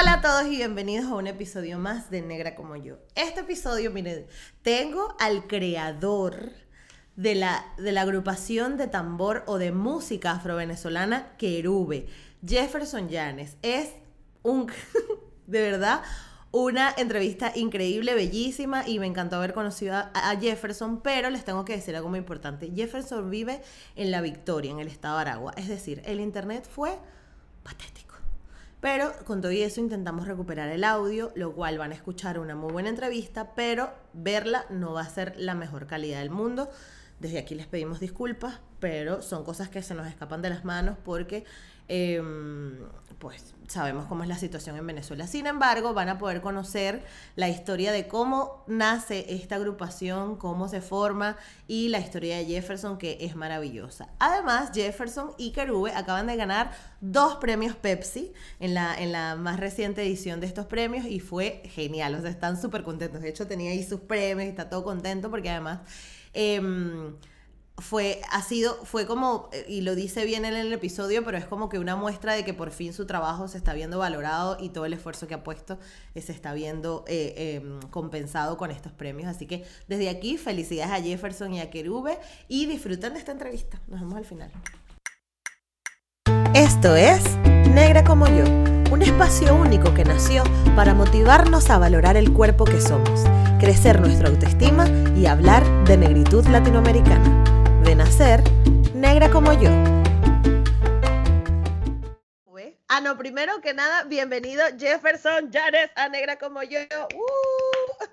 Hola a todos y bienvenidos a un episodio más de Negra como yo. Este episodio, miren, tengo al creador de la, de la agrupación de tambor o de música afrovenezolana Querube, Jefferson Llanes. Es un, de verdad, una entrevista increíble, bellísima y me encantó haber conocido a, a, Jefferson, pero les tengo que decir algo muy importante. Jefferson vive en La Victoria, en el estado de Aragua. Es decir, el internet fue patético. Pero con todo eso intentamos recuperar el audio, lo cual van a escuchar una muy buena entrevista, pero verla no va a ser la mejor calidad del mundo. Desde aquí les pedimos disculpas, pero son cosas que se nos escapan de las manos porque eh, pues sabemos cómo es la situación en Venezuela. Sin embargo, van a poder conocer la historia de cómo nace esta agrupación, cómo se forma y la historia de Jefferson, que es maravillosa. Además, Jefferson y Kerube acaban de ganar dos premios Pepsi en la, en la más reciente edición de estos premios y fue genial. O sea, están súper contentos. De hecho, tenía ahí sus premios y está todo contento porque además... Eh, fue, ha sido, fue como, eh, y lo dice bien en el episodio, pero es como que una muestra de que por fin su trabajo se está viendo valorado y todo el esfuerzo que ha puesto eh, se está viendo eh, eh, compensado con estos premios. Así que desde aquí, felicidades a Jefferson y a Kerube y disfruten de esta entrevista. Nos vemos al final. Esto es Negra como yo, un espacio único que nació para motivarnos a valorar el cuerpo que somos, crecer nuestra autoestima y hablar de negritud latinoamericana nacer negra como yo. Ah, no, primero que nada, bienvenido Jefferson Janes a Negra como yo. ¡Uh!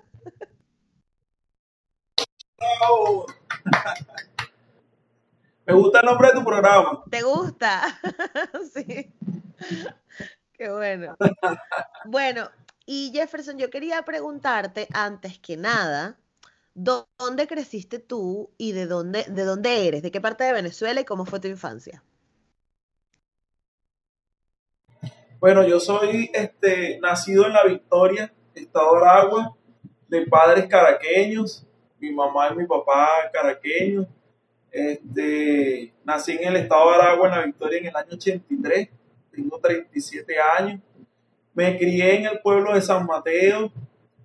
Oh. Me gusta el nombre de tu programa. ¿Te gusta? sí. Qué bueno. Bueno, y Jefferson, yo quería preguntarte antes que nada, ¿Dónde creciste tú y de dónde, de dónde eres? ¿De qué parte de Venezuela y cómo fue tu infancia? Bueno, yo soy este, nacido en La Victoria, Estado de Aragua, de padres caraqueños, mi mamá y mi papá caraqueños. Este, nací en el Estado de Aragua, en La Victoria, en el año 83, tengo 37 años. Me crié en el pueblo de San Mateo,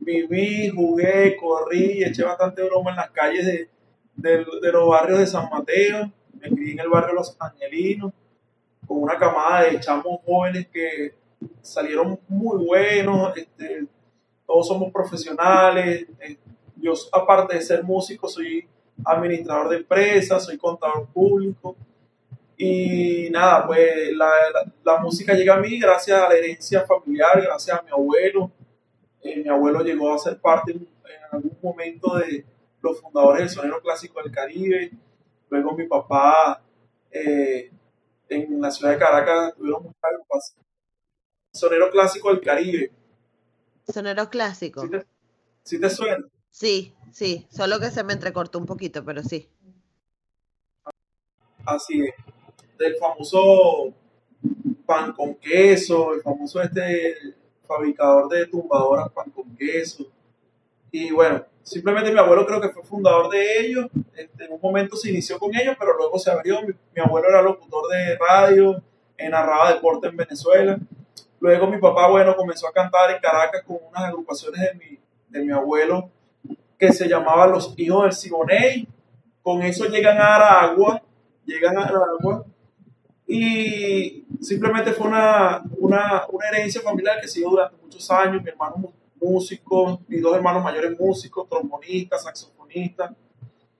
viví, jugué, corrí, eché bastante broma en las calles de, de, de, los barrios de San Mateo, me crié en el barrio Los Angelinos, con una camada de chamos jóvenes que salieron muy buenos, este, todos somos profesionales, eh, yo aparte de ser músico soy administrador de empresas, soy contador público, y nada, pues la, la, la música llega a mí gracias a la herencia familiar, gracias a mi abuelo, eh, mi abuelo llegó a ser parte en, en, algún momento de los fundadores del sonero clásico del Caribe. Luego mi papá eh, en la ciudad de Caracas tuvieron muchas agrupaciones. Sonero clásico del Caribe. Sonero clásico. ¿Sí te, ¿Sí te suena? Sí, sí, solo que se me entrecortó un poquito, pero sí. Así es. Del famoso pan con queso, el famoso este fabricador de tumbadoras pan con queso. Y bueno, simplemente mi abuelo creo que fue fundador de ellos. Este, en un momento se inició con ellos, pero luego se abrió. Mi, mi abuelo era locutor de radio, narraba deporte en Venezuela. Luego mi papá, bueno, comenzó a cantar en Caracas con unas agrupaciones de mi, de mi abuelo que se llamaba Los Hijos del Siboney. Con eso llegan a Aragua, llegan a Aragua y simplemente fue una, una, una, herencia familiar que siguió durante muchos años. Mi hermano músico, mis dos hermanos mayores músicos, trombonistas, saxofonistas.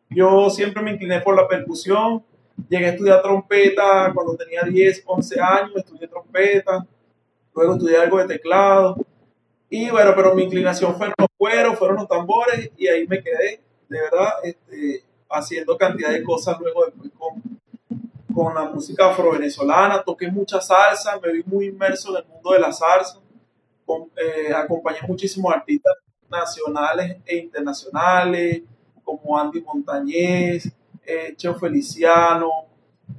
Yo siempre me incliné por la percusión. Llegué a estudiar trompeta cuando tenía 10, 11 años, estudié trompeta. Luego estudié algo de teclado. Y bueno, pero mi inclinación fue los cueros, fueron los tambores y ahí me quedé, de verdad, este, haciendo cantidad de cosas luego después con, con la música afro-venezolana, toqué mucha salsa, me vi muy inmerso en el mundo de la salsa, con, eh, acompañé muchísimos artistas nacionales e internacionales, como Andy Montañez, eh, Cheo Feliciano,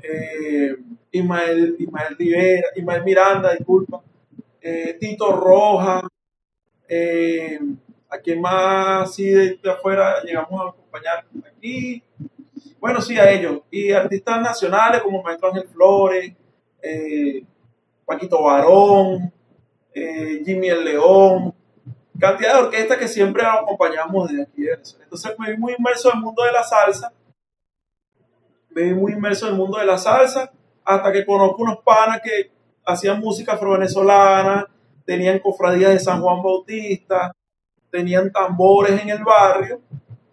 eh, Ismael, Ismael Rivera, Ismael Miranda, disculpa, eh, Tito Roja, a quien más así de, de afuera llegamos a acompañar aquí, bueno, sí, a ellos. Y artistas nacionales como Maestro Ángel Flores, eh, Paquito Barón, eh, Jimmy el León, cantidad de orquestas que siempre acompañamos desde aquí Entonces me vi muy inmerso en el mundo de la salsa, me vi muy inmerso en el mundo de la salsa, hasta que conozco unos panas que hacían música afro-venezolana, tenían cofradías de San Juan Bautista, tenían tambores en el barrio,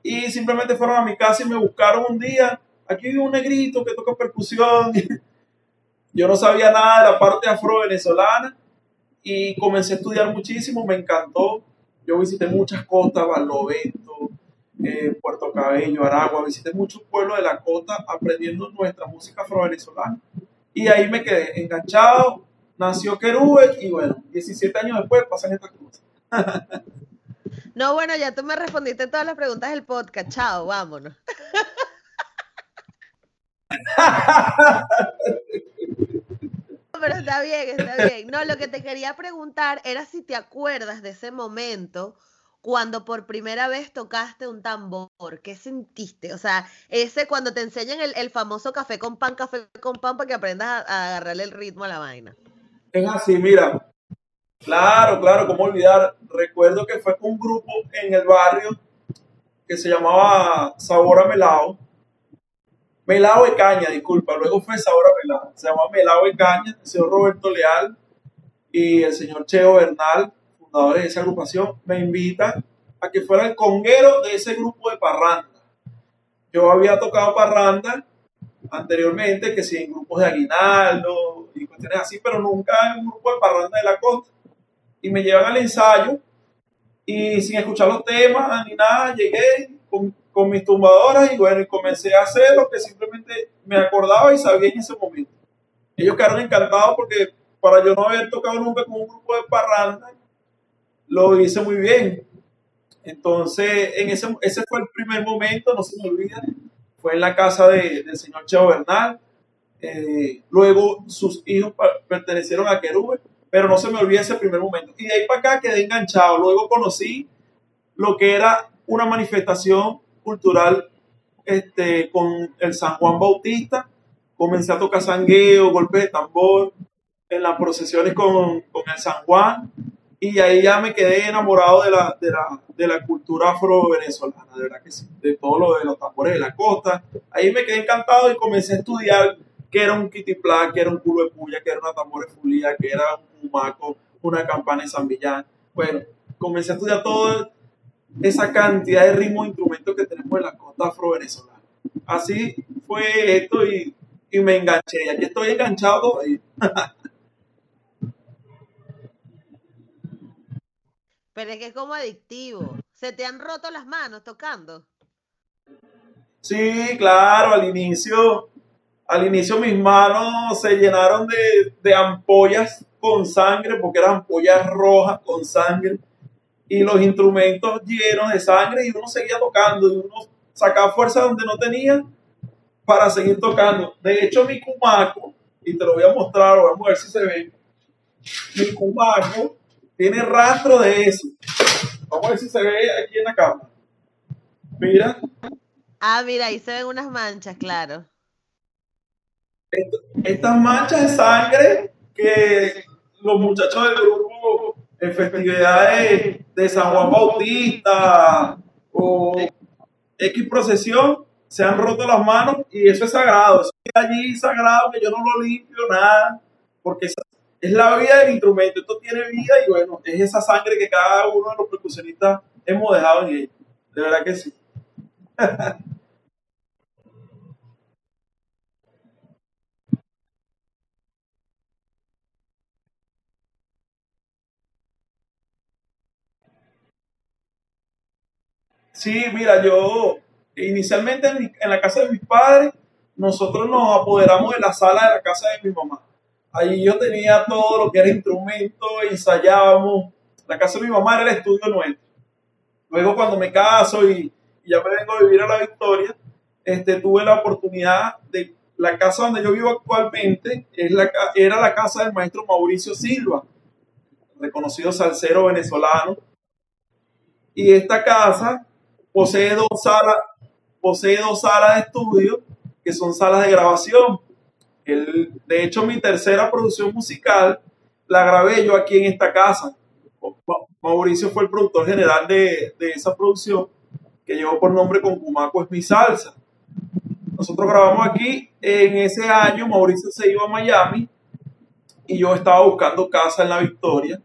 y simplemente fueron a mi casa y me buscaron un día, aquí vive un negrito que toca percusión, yo no sabía nada de la parte afro-venezolana, y comencé a estudiar muchísimo, me encantó. Yo visité muchas costas, Barlovento, eh, Puerto Cabello, Aragua, visité muchos pueblos de la costa aprendiendo nuestra música afro-venezolana. Y ahí me quedé enganchado, nació Querube y bueno, 17 años después pasan estas cosas. No, bueno, ya tú me respondiste todas las preguntas del podcast. Chao, vámonos. pero está bien, está bien. No, lo que te quería preguntar era si te acuerdas de ese momento cuando por primera vez tocaste un tambor, ¿qué sentiste? O sea, ese cuando te enseñan el, famoso café con pan, café con pan, para que aprendas a, agarrarle el ritmo a la vaina. Es así, mira. Claro, claro, ¿cómo olvidar? Recuerdo que fue con un grupo en el barrio que se llamaba Sabor a Melao Melao de Caña, disculpa, luego fue Sabor a Melao. Se llama Melao de Caña, el señor Roberto Leal y el señor Cheo Bernal, fundadores de esa agrupación, me invitan a que fuera el conguero de ese grupo de parranda. Yo había tocado parranda anteriormente, que sí, en grupos de aguinaldo y cuestiones así, pero nunca en un grupo de parranda de la costa. Y me llevan al ensayo y sin escuchar los temas ni nada, llegué con con mis tumbadoras y bueno, y comencé a hacer lo que simplemente me acordaba y sabía en ese momento. Ellos quedaron encantados porque para yo no haber tocado nunca con un grupo de parranda, lo hice muy bien. Entonces, en ese, ese fue el primer momento, no se me olvida, fue en la casa de, del señor Cheo Bernal. Eh, luego sus hijos pertenecieron a Querube, pero no se me olvida ese primer momento. Y de ahí para acá quedé enganchado. Luego conocí lo que era una manifestación cultural este, con el San Juan Bautista. Comencé a tocar sangueo, golpes de tambor, en las procesiones con, con el San Juan. Y ahí ya me quedé enamorado de la, de la, de la cultura afro-venezolana, de verdad que sí, de todo lo de los tambores de la costa. Ahí me quedé encantado y comencé a estudiar qué era un kitiplá, qué era un culo de puya, qué era una tambor de fulía, qué era un maco, una campana de San Villán. Bueno, comencé a estudiar todo esa cantidad de ritmos e instrumentos que tenemos en la costa afro-venezolana. Así fue esto y, me enganché. Y aquí estoy enganchado Pero es que es como adictivo. ¿Se te han roto las manos tocando? Sí, claro, al inicio, al inicio mis manos se llenaron de, de ampollas con sangre, porque eran ampollas rojas con sangre y los instrumentos llenos de sangre y uno seguía tocando y uno sacaba fuerza donde no tenía para seguir tocando. De hecho, mi cumaco, y te lo voy a mostrar, vamos a ver si se ve, mi cumaco tiene rastro de eso. Vamos a ver si se ve aquí en la cámara. Mira. Ah, mira, ahí se ven unas manchas, claro. Estas manchas de sangre que los muchachos del grupo en festividades de San Juan Bautista o X procesión, se han roto las manos y eso es sagrado. Eso es allí sagrado que yo no lo limpio, nada, porque es la vida del instrumento. Esto tiene vida y bueno, es esa sangre que cada uno de los percusionistas hemos dejado en él. De verdad que sí. Sí, mira, yo inicialmente en, la casa de mis padres, nosotros nos apoderamos de la sala de la casa de mi mamá. Allí yo tenía todo lo que era instrumento, ensayábamos. La casa de mi mamá era el estudio nuestro. Luego cuando me caso y, ya me vengo a vivir a la Victoria, este, tuve la oportunidad de la casa donde yo vivo actualmente, es la, era la casa del maestro Mauricio Silva, reconocido salsero venezolano. Y esta casa posee dos salas, posee dos salas de estudio que son salas de grabación. El, de hecho, mi tercera producción musical la grabé yo aquí en esta casa. Mauricio fue el productor general de, de esa producción que llevó por nombre Concumaco es mi salsa. Nosotros grabamos aquí, en ese año Mauricio se iba a Miami y yo estaba buscando casa en la Victoria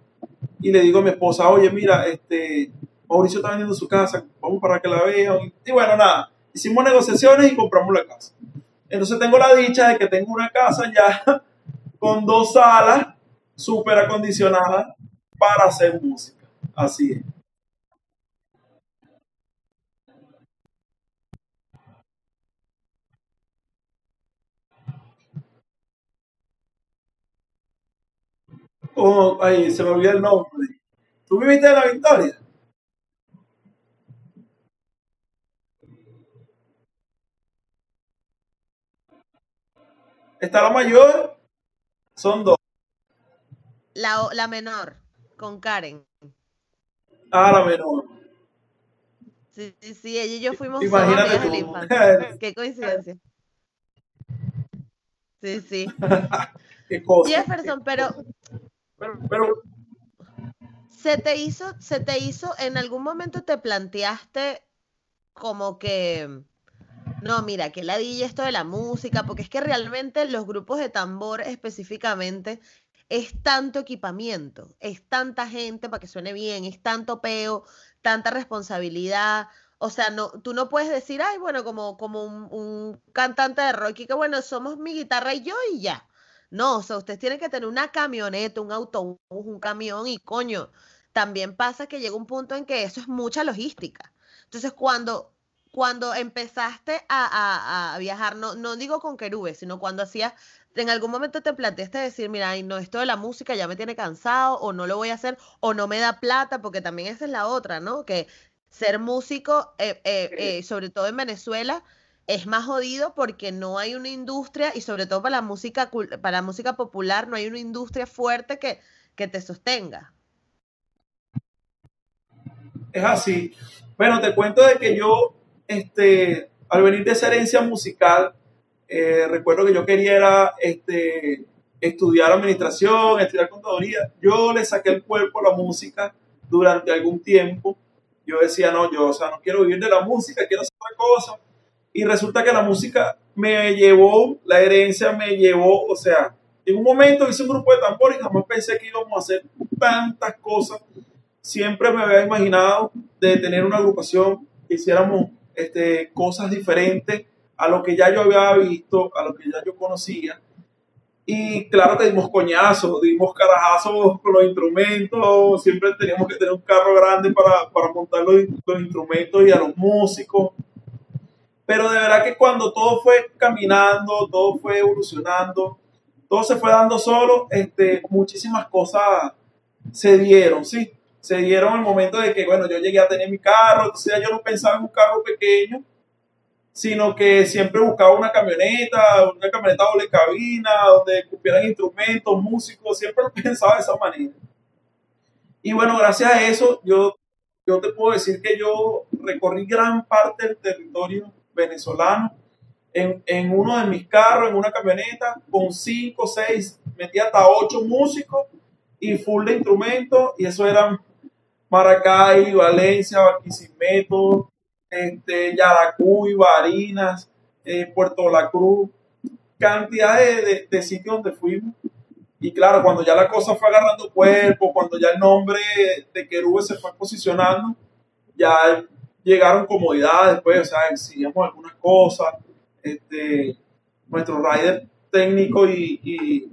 y le digo a mi esposa, oye, mira, este, Mauricio está vendiendo su casa, vamos para que la vean. Y bueno, nada, hicimos negociaciones y compramos la casa. Entonces tengo la dicha de que tengo una casa ya con dos salas súper acondicionadas para hacer música. Así es. Oh, ahí se me olvidó el nombre. ¿Tú viviste en la Victoria? Está la mayor, son dos. La, la menor, con Karen. Ah, la menor. Sí, sí, sí, ella y yo fuimos Imagínate infancia. Qué coincidencia. Sí, sí. Qué cosa. Jefferson, pero Pero, pero se te hizo, se te hizo, en algún momento te planteaste como que, no, mira, que la esto de la música, porque es que realmente los grupos de tambor específicamente es tanto equipamiento, es tanta gente para que suene bien, es tanto peo, tanta responsabilidad. O sea, no, tú no puedes decir, ay, bueno, como, como un, un cantante de rock y que bueno, somos mi guitarra y yo y ya. No, o sea, ustedes tienen que tener una camioneta, un autobús, un camión y coño, también pasa que llega un punto en que eso es mucha logística. Entonces, cuando, cuando empezaste a, a- a viajar, no, no digo con querubes, sino cuando hacías, en algún momento te planteaste decir, mira, ay, no, esto de la música ya me tiene cansado, o no lo voy a hacer, o no me da plata, porque también esa es la otra, ¿no? Que ser músico, eh, eh, eh, sobre todo en Venezuela, es más jodido porque no hay una industria, y sobre todo para la música, para la música popular, no hay una industria fuerte que, que te sostenga. es así. Bueno, te cuento de que yo, este, al venir de esa herencia musical, eh, recuerdo que yo quería era, este, estudiar administración, estudiar contaduría. Yo le saqué el cuerpo a la música durante algún tiempo. Yo decía, no, yo, o sea, no quiero vivir de la música, quiero hacer otra cosa. Y resulta que la música me llevó, la herencia me llevó, o sea, en un momento hice un grupo de tambor y jamás pensé que íbamos a hacer tantas cosas. Siempre me había imaginado de tener una agrupación que hiciéramos este, cosas diferentes a lo que ya yo había visto, a lo que ya yo conocía. Y claro que dimos coñazos, dimos carajazos con los instrumentos, siempre teníamos que tener un carro grande para, para montar los, los instrumentos y a los músicos. Pero de verdad que cuando todo fue caminando, todo fue evolucionando, todo se fue dando solo, este, muchísimas cosas se dieron, ¿sí? Se dieron el momento de que, bueno, yo llegué a tener mi carro, entonces ya yo no pensaba en un carro pequeño, sino que siempre buscaba una camioneta, una camioneta doble cabina, donde cupieran instrumentos, músicos, siempre lo pensaba de esa manera. Y bueno, gracias a eso, yo, yo te puedo decir que yo recorrí gran parte del territorio venezolano en, en uno de mis carros, en una camioneta, con cinco, seis, metí hasta ocho músicos y full de instrumentos, y eso eran Maracay, Valencia, Barquisimeto, este, Yaracuy, Barinas, eh, Puerto La Cruz, cantidad de, de- sitios donde fuimos. Y claro, cuando ya la cosa fue agarrando cuerpo, cuando ya el nombre de Querube se fue posicionando, ya llegaron comodidades, pues, o sea, exigíamos algunas cosas, este, nuestro rider técnico y, y,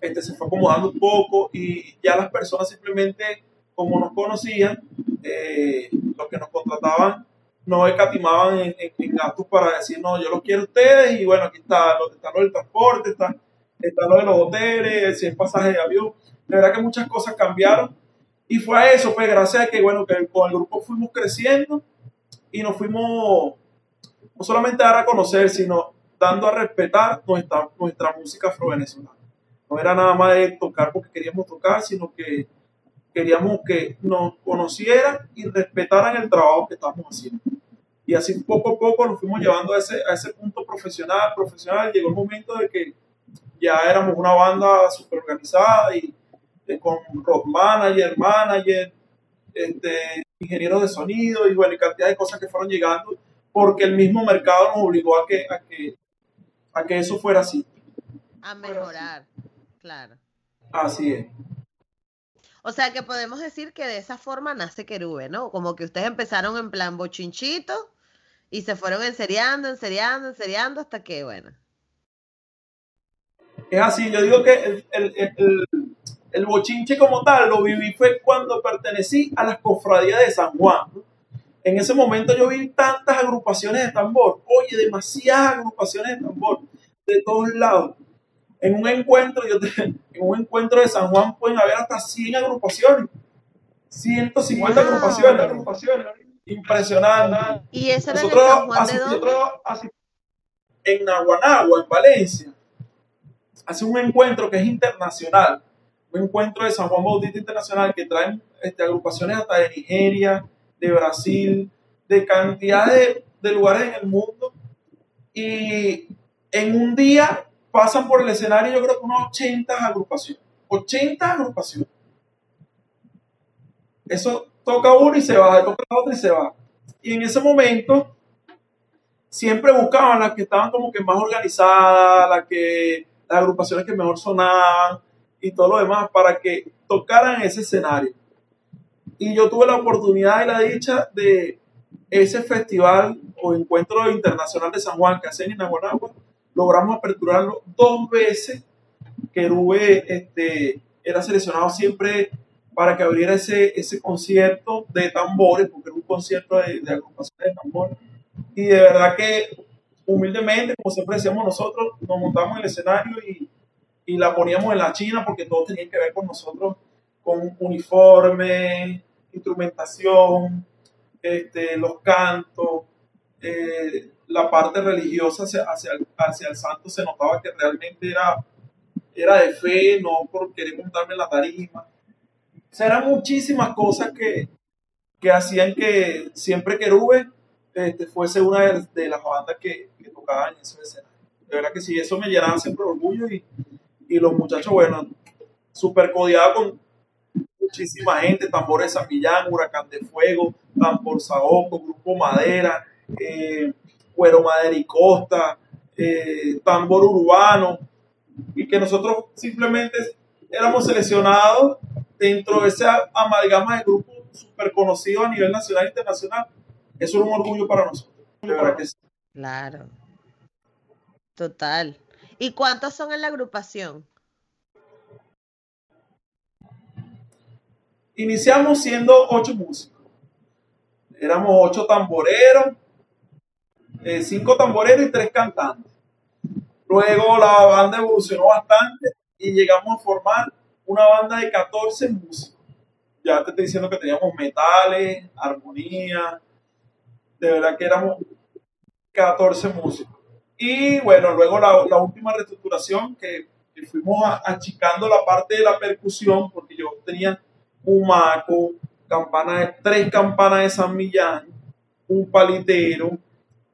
este, se fue acomodando un poco y ya las personas simplemente, como nos conocían, eh, los que nos contrataban no escatimaban en, en- en gastos para decir, no, yo los quiero a ustedes y bueno, aquí está está lo del transporte, está, está lo de los hoteles, si es pasaje de avión. De verdad que muchas cosas cambiaron y fue a eso, pues gracias a que, bueno, que con el grupo fuimos creciendo y nos fuimos no solamente a dar a conocer, sino dando a respetar nuestra, nuestra música afro-venezolana. No era nada más de tocar porque queríamos tocar, sino que queríamos que nos conocieran y respetaran el trabajo que estamos haciendo. Y así poco a poco nos fuimos llevando a ese, a ese punto profesional, profesional. Llegó el momento de que ya éramos una banda súper organizada y, eh, con rock manager, manager, este, ingenieros de sonido y bueno, y cantidad de cosas que fueron llegando porque el mismo mercado nos obligó a que, a que, a que eso fuera así. A mejorar, claro. Así es. O sea que podemos decir que de esa forma nace Querube, ¿no? Como que ustedes empezaron en plan bochinchito y se fueron enseriando, enseriando, enseriando hasta que, bueno. Es así, yo digo que el, bochinche como tal lo viví fue cuando pertenecí a las cofradías de San Juan. En ese momento yo vi tantas agrupaciones de tambor, oye, demasiadas agrupaciones de tambor de todos lados. En un encuentro, yo en un encuentro de San Juan pueden haber hasta 100 agrupaciones. 150 agrupaciones. Impresionante. ¿Y eso era Nosotros San Juan de dónde? En Naguanagua, en Valencia. Hace un encuentro que es internacional. Un encuentro de San Juan Bautista Internacional que traen este, agrupaciones hasta de Nigeria, de Brasil, de cantidad de, de lugares en el mundo. Y en un día pasan por el escenario yo creo que unas 80 agrupaciones. 80 agrupaciones. Eso toca uno y se va, toca otro y se va. Y en ese momento siempre buscaban las que estaban como que más organizadas, las que las agrupaciones que mejor sonaban y todo lo demás para que tocaran ese escenario. Y yo tuve la oportunidad y la dicha de ese festival o encuentro internacional de San Juan que hacen en Aguanagua, logramos aperturarlo dos veces. Querube este, era seleccionado siempre para que abriera ese, ese concierto de tambores, porque era un concierto de, de agrupaciones de tambores. Y de verdad que humildemente, como siempre decíamos nosotros, nos montamos en el escenario y, y la poníamos en la china porque todo tenía que ver con nosotros, con uniforme, instrumentación, este, los cantos, eh, la parte religiosa hacia, hacia, el, santo se notaba que realmente era, era de fe, no por querer montarme en la tarima. O sea, eran muchísimas cosas que, que hacían que siempre Querube este, fuese una de, las bandas que, que, tocaban en ese escenario. De verdad que sí, eso me llenaba siempre orgullo y, y los muchachos, bueno, súper codiados con muchísima gente, Tambores San Millán, Huracán de Fuego, Tambor Saoco, Grupo Madera, eh, Cuero Madera y Costa, eh, Tambor Urbano, y que nosotros simplemente éramos seleccionados dentro de esa amalgama de grupos súper conocidos a nivel nacional e internacional. Eso es un orgullo para nosotros. Claro. Total. ¿Y cuántos son en la agrupación? Iniciamos siendo ocho músicos. Éramos ocho tamboreros, eh, cinco tamboreros y tres cantantes. Luego la banda evolucionó bastante y llegamos a formar una banda de 14 músicos. Ya te estoy diciendo que teníamos metales, armonía, de verdad que éramos 14 músicos. Y bueno, luego la, última reestructuración que, fuimos achicando la parte de la percusión, porque yo tenía un maco, campana tres campanas de San Millán, un palitero,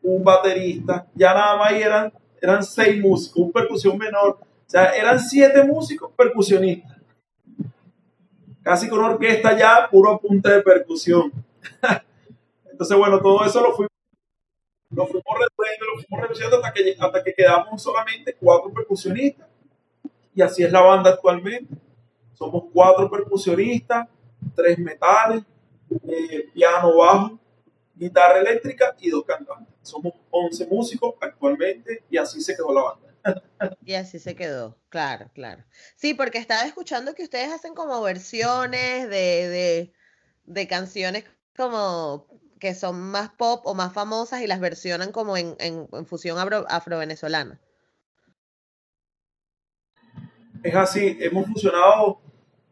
un baterista, ya nada más eran, eran seis músicos, un percusión menor, o sea, eran siete músicos percusionistas. Casi con orquesta ya, puro apunte de percusión. Entonces, bueno, todo eso lo fuimos, lo fuimos reduciendo, lo fuimos reduciendo hasta que, hasta que quedamos solamente cuatro percusionistas. Y así es la banda actualmente. Somos cuatro percusionistas, tres metales, eh, piano, bajo, guitarra eléctrica y dos cantantes. Somos 11 músicos actualmente y así se quedó la banda. Y así se quedó, claro, claro. Sí, porque estaba escuchando que ustedes hacen como versiones de, de, canciones como que son más pop o más famosas y las versionan como en, en, fusión afro-venezolana. es así, hemos fusionado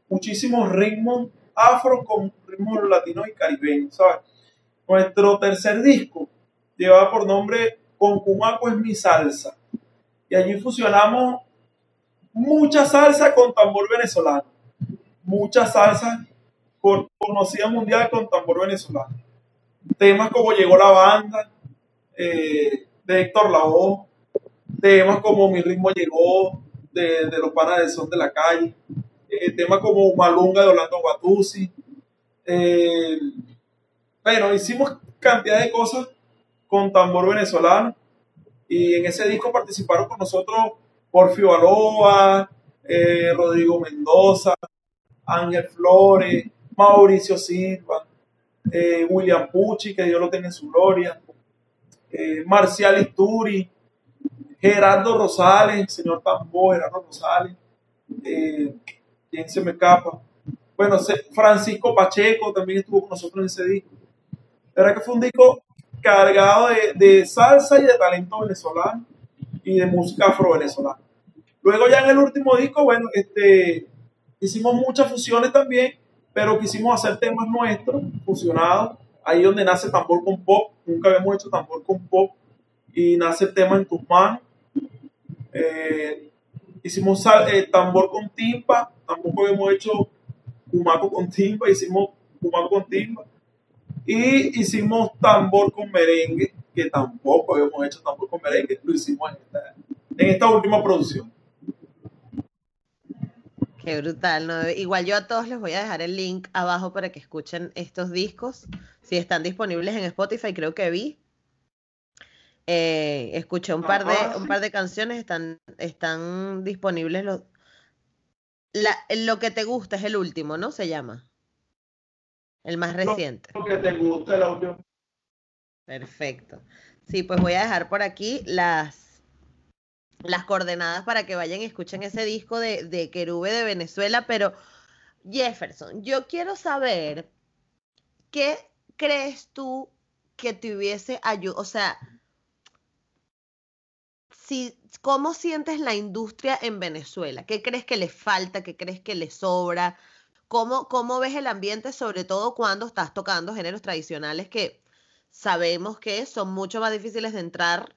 muchísimos ritmos afro con ritmos latinos y caribeños, ¿sabes? Nuestro tercer disco llevaba por nombre Con Cumaco es mi salsa. Y allí fusionamos mucha salsa con tambor venezolano. Mucha salsa conocida mundial con tambor venezolano. Temas como Llegó la banda, eh, de Héctor Lavoe, temas como Mi ritmo llegó, de, los panas de son de la calle, eh, temas como Malunga de Orlando Guatusi. Eh, bueno, hicimos cantidad de cosas con tambor venezolano y en ese disco participaron con nosotros Porfio Aloa, eh, Rodrigo Mendoza, Ángel Flores, Mauricio Silva, eh, William Pucci, que Dios lo tenga en su gloria, eh, Marcial Isturi, Gerardo Rosales, señor tambor, Gerardo Rosales, ¿quién se me escapa? Bueno, Francisco Pacheco también estuvo con nosotros en ese disco. La verdad que fue un disco cargado de, salsa y de talento venezolano y de música afro-venezolana. Luego ya en el último disco, bueno, este, hicimos muchas fusiones también, pero quisimos hacer temas nuestros, fusionados. Ahí donde nace tambor con pop, nunca habíamos hecho tambor con pop, y nace el tema en tus manos. Eh, hicimos eh, tambor con timpa, tampoco habíamos hecho cumaco con timpa, hicimos cumaco con timpa. Y hicimos tambor con merengue, que tampoco habíamos hecho tambor con merengue, lo hicimos en esta, última producción. Qué brutal, ¿no? Igual yo a todos les voy a dejar el link abajo para que escuchen estos discos. Si están disponibles en Spotify, creo que vi. Eh, escuché un par de, un par de canciones, están, están disponibles los. lo que te gusta es el último, ¿no? Se llama. El más reciente. Lo que te gusta, el audio. Perfecto. Sí, pues voy a dejar por aquí las, las coordenadas para que vayan y escuchen ese disco de, de Querube de Venezuela. Pero, Jefferson, yo quiero saber qué crees tú que te hubiese ayudado, o sea, si, ¿cómo sientes la industria en Venezuela? ¿Qué crees que le falta? ¿Qué crees que le sobra? ¿Cómo, ¿Cómo ves el ambiente, sobre todo cuando estás tocando géneros tradicionales que sabemos que son mucho más difíciles de entrar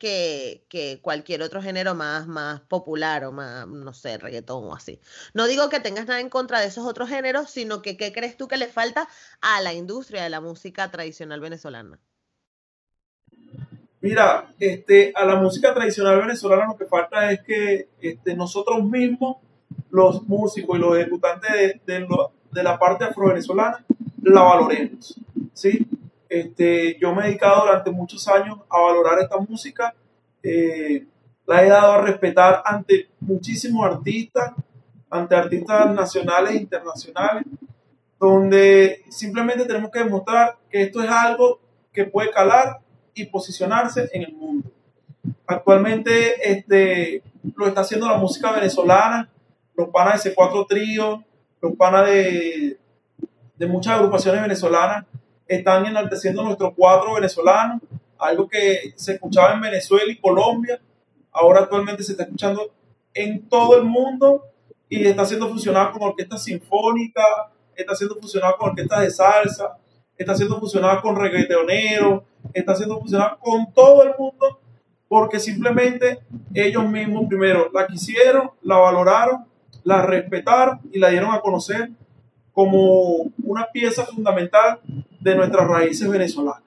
que, que, cualquier otro género más, más popular o más, no sé, reggaetón o así. No digo que tengas nada en contra de esos otros géneros, sino que qué crees tú que le falta a la industria de la música tradicional venezolana. Mira, este, a la música tradicional venezolana lo que falta es que este, nosotros mismos los músicos y los ejecutantes de, de, la parte afro-venezolana la valoremos. ¿sí? Este, yo me he dedicado durante muchos años a valorar esta música, eh, la he dado a respetar ante muchísimos artistas, ante artistas nacionales e internacionales, donde simplemente tenemos que demostrar que esto es algo que puede calar y posicionarse en el mundo. Actualmente este, lo está haciendo la música venezolana, los panas de C4 Trío, los panas de, de muchas agrupaciones venezolanas están enalteciendo nuestro cuadro venezolano, algo que se escuchaba en Venezuela y Colombia, ahora actualmente se está escuchando en todo el mundo y está siendo fusionado con orquestas sinfónicas, está siendo fusionado con orquestas de salsa, está siendo fusionado con reggaetoneros, está siendo fusionado con todo el mundo porque simplemente ellos mismos primero la quisieron, la valoraron la respetaron y la dieron a conocer como una pieza fundamental de nuestras raíces venezolanas.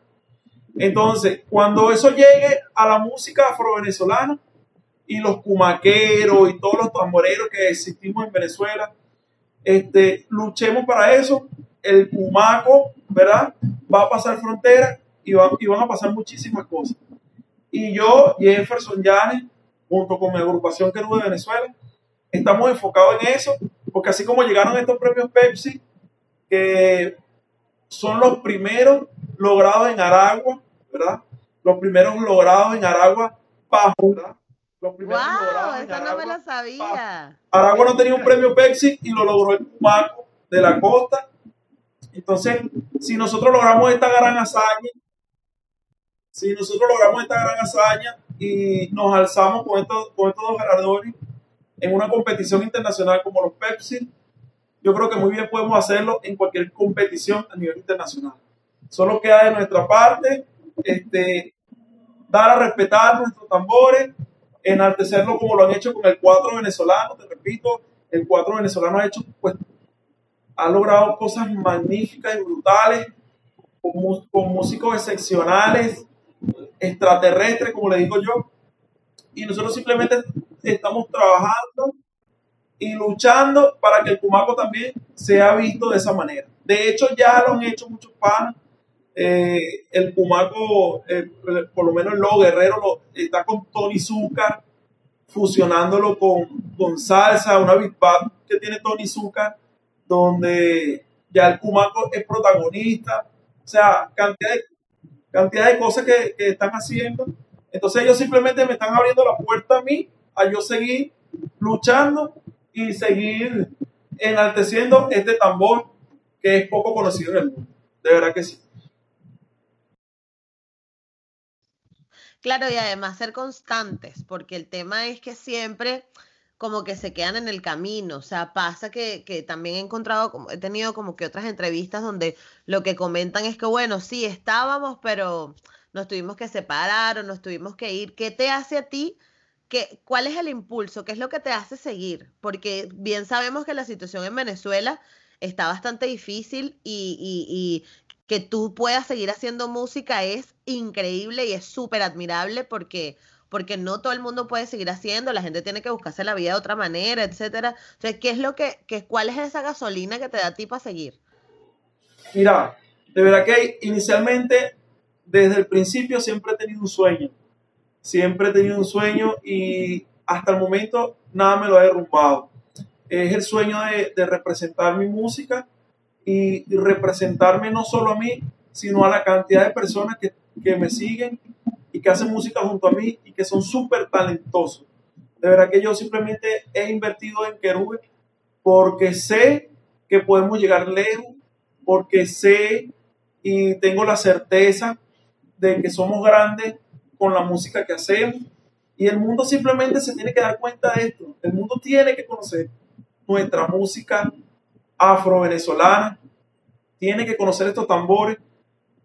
Entonces, cuando eso llegue a la música afro-venezolana y los cumaqueros y todos los tamboreros que existimos en Venezuela, este, luchemos para eso. El cumaco, ¿verdad? Va a pasar frontera y, y van a pasar muchísimas cosas. Y yo, Jefferson Yanes, junto con mi agrupación que de Venezuela, estamos enfocados en eso, porque así como llegaron estos premios Pepsi, que son los primeros logrados en Aragua, ¿verdad? Los primeros logrados en Aragua bajo, ¿verdad? Los primeros wow, eso no me lo sabía. Aragua no tenía un premio Pepsi y lo logró el Pumaco de la costa. Entonces, si nosotros logramos esta gran hazaña, si nosotros logramos esta gran hazaña y nos alzamos con estos, con estos dos galardones, en una competición internacional como los Pepsi, yo creo que muy bien podemos hacerlo en cualquier competición a nivel internacional. Solo queda de nuestra parte este, dar a respetar nuestros tambores, enaltecerlo como lo han hecho con el cuatro venezolano. Te repito, el cuatro venezolano ha hecho, pues, ha logrado cosas magníficas y brutales, con, con músicos excepcionales, extraterrestres, como le digo yo. Y nosotros simplemente estamos trabajando y luchando para que el Cumaco también sea visto de esa manera. De hecho, ya lo han hecho muchos panas. Eh, el Cumaco, eh, por lo menos el Lobo Guerrero, está con Tony Zuka, fusionándolo con, con salsa, una beat que tiene Tony Zuka, donde ya el Cumaco es protagonista. O sea, cantidad de, cantidad de cosas que, que están haciendo. Entonces ellos simplemente me están abriendo la puerta a mí, a yo seguir luchando y seguir enalteciendo este tambor que es poco conocido en el mundo. De verdad que sí. Claro, y además ser constantes, porque el tema es que siempre como que se quedan en el camino. O sea, pasa que, que también he encontrado, como, he tenido como que otras entrevistas donde lo que comentan es que, bueno, sí, estábamos, pero nos tuvimos que separar o nos tuvimos que ir. ¿Qué te hace a ti? ¿Qué, ¿Cuál es el impulso? ¿Qué es lo que te hace seguir? Porque bien sabemos que la situación en Venezuela está bastante difícil y, y, que tú puedas seguir haciendo música es increíble y es súper admirable porque, porque no todo el mundo puede seguir haciendo, la gente tiene que buscarse la vida de otra manera, etcétera. Entonces, ¿qué es lo que, que cuál es esa gasolina que te da a ti para seguir? Mira, de verdad que inicialmente, desde el principio siempre he tenido un sueño Siempre he tenido un sueño y hasta el momento nada me lo ha derrumbado. Es el sueño de, representar mi música y, representarme no solo a mí, sino a la cantidad de personas que, me siguen y que hacen música junto a mí y que son súper talentosos. De verdad que yo simplemente he invertido en Querube porque sé que podemos llegar lejos, porque sé y tengo la certeza de que somos grandes con la música que hacemos. Y el mundo simplemente se tiene que dar cuenta de esto. El mundo tiene que conocer nuestra música afro-venezolana, tiene que conocer estos tambores,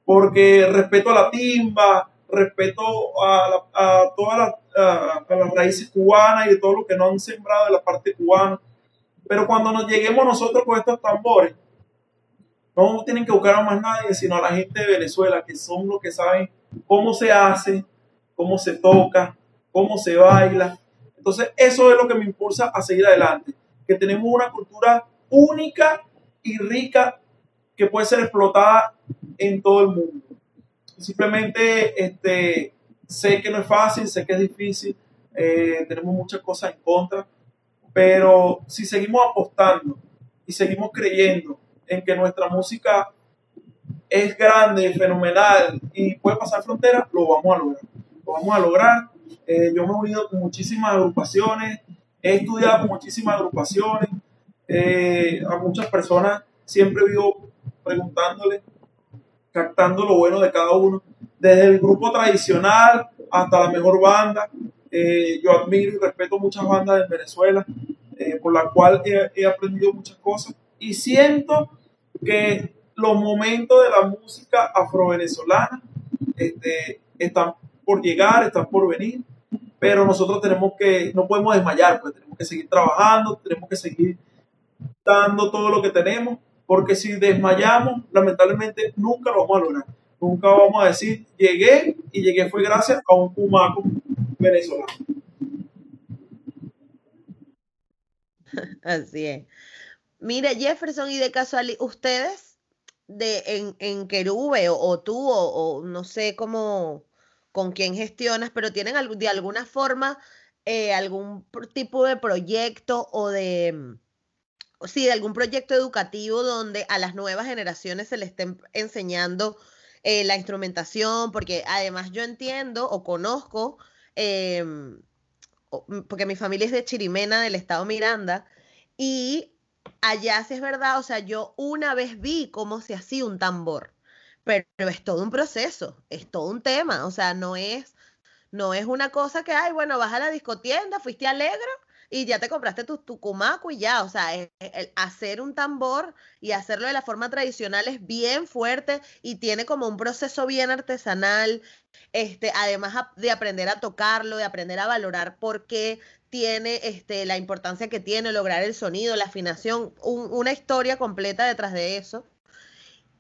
porque respeto a la timba, respeto a, a todas las, las raíces cubanas y de todo lo que nos han sembrado de la parte cubana. Pero cuando nos lleguemos nosotros con estos tambores, no tienen que buscar a más nadie, sino a la gente de Venezuela, que son los que saben cómo se hace, cómo se toca, cómo se baila. Entonces, eso es lo que me impulsa a seguir adelante, que tenemos una cultura única y rica que puede ser explotada en todo el mundo. Simplemente este, sé que no es fácil, sé que es difícil, eh, tenemos muchas cosas en contra, pero si seguimos apostando y seguimos creyendo en que nuestra música es grande, fenomenal y puede pasar fronteras, lo vamos a lograr vamos a lograr. Eh, yo me he unido con muchísimas agrupaciones, he estudiado con muchísimas agrupaciones, eh, a muchas personas siempre vivo preguntándole, captando lo bueno de cada uno, desde el grupo tradicional hasta la mejor banda. Eh, yo admiro y respeto muchas bandas de Venezuela, por la cual he, he aprendido muchas cosas y siento que los momentos de la música afro-venezolana este, están por llegar, están por venir, pero nosotros tenemos que, no podemos desmayar, pues tenemos que seguir trabajando, tenemos que seguir dando todo lo que tenemos, porque si desmayamos, lamentablemente nunca lo vamos a lograr. Nunca vamos a decir, llegué y llegué fue gracias a un pumaco venezolano. Así es. Mire, Jefferson, y de casualidad, ustedes de en, en Querube o, tú o, no sé cómo, con quién gestionas, pero tienen de alguna forma eh, algún tipo de proyecto o de, mm, sí, de algún proyecto educativo donde a las nuevas generaciones se les estén enseñando eh, la instrumentación, porque además yo entiendo o conozco, em, mm, porque mi familia es de Chirimena, del estado Miranda, y allá sí es verdad, o sea, yo una vez vi cómo se hacía un tambor pero es todo un proceso, es todo un tema, o sea, no es, no es una cosa que, ay, bueno, vas a la discotienda, fuiste alegre y ya te compraste tu tucumaco y ya, o sea, el, hacer un tambor y hacerlo de la forma tradicional es bien fuerte y tiene como un proceso bien artesanal, este, además de aprender a tocarlo, de aprender a valorar por qué tiene este, la importancia que tiene lograr el sonido, la afinación, una historia completa detrás de eso.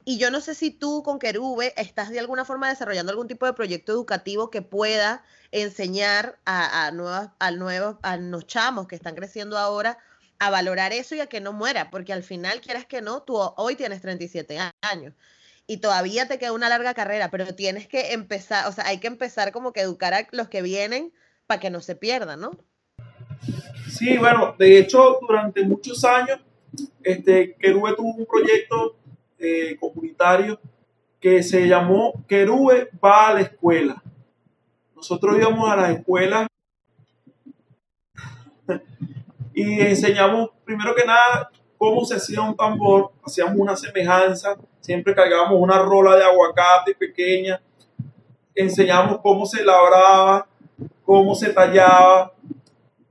Y yo no sé si tú con Querube estás de alguna forma desarrollando algún tipo de proyecto educativo que pueda enseñar a, nuevas, a, nuevos, a los chamos que están creciendo ahora a valorar eso y a que no muera, porque al final, quieras que no, tú hoy tienes 37 años y todavía te queda una larga carrera, pero tienes que empezar, o sea, hay que empezar como que educar a los que vienen para que no se pierdan, ¿no? Sí, bueno, de hecho, durante muchos años, este, Querube tuvo un proyecto eh, comunitario que se llamó Querube va a la escuela. Nosotros íbamos a las escuelas y enseñamos, primero que nada, cómo se hacía un tambor, hacíamos una semejanza, siempre cargábamos una rola de aguacate pequeña, enseñamos cómo se labraba, cómo se tallaba,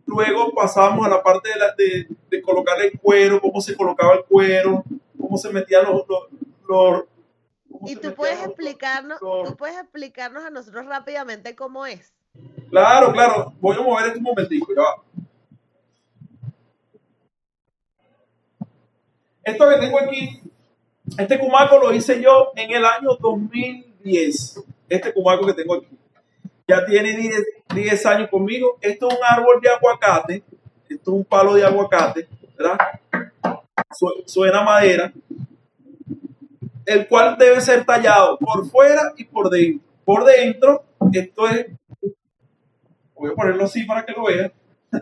luego pasamos a la parte de, de, colocar el cuero, cómo se colocaba el cuero, cómo se metían los... los, y tú puedes explicarnos, tú puedes explicarnos a nosotros rápidamente cómo es. Claro, claro. Voy a mover este momentico, ya va. Esto que tengo aquí, este cumaco lo hice yo en el año 2010. Este cumaco que tengo aquí. Ya tiene 10, años conmigo. Esto es un árbol de aguacate. Esto es un palo de aguacate, ¿verdad? Suena madera. El cual debe ser tallado por fuera y por dentro. Por dentro, esto es. Voy a ponerlo así para que lo vean.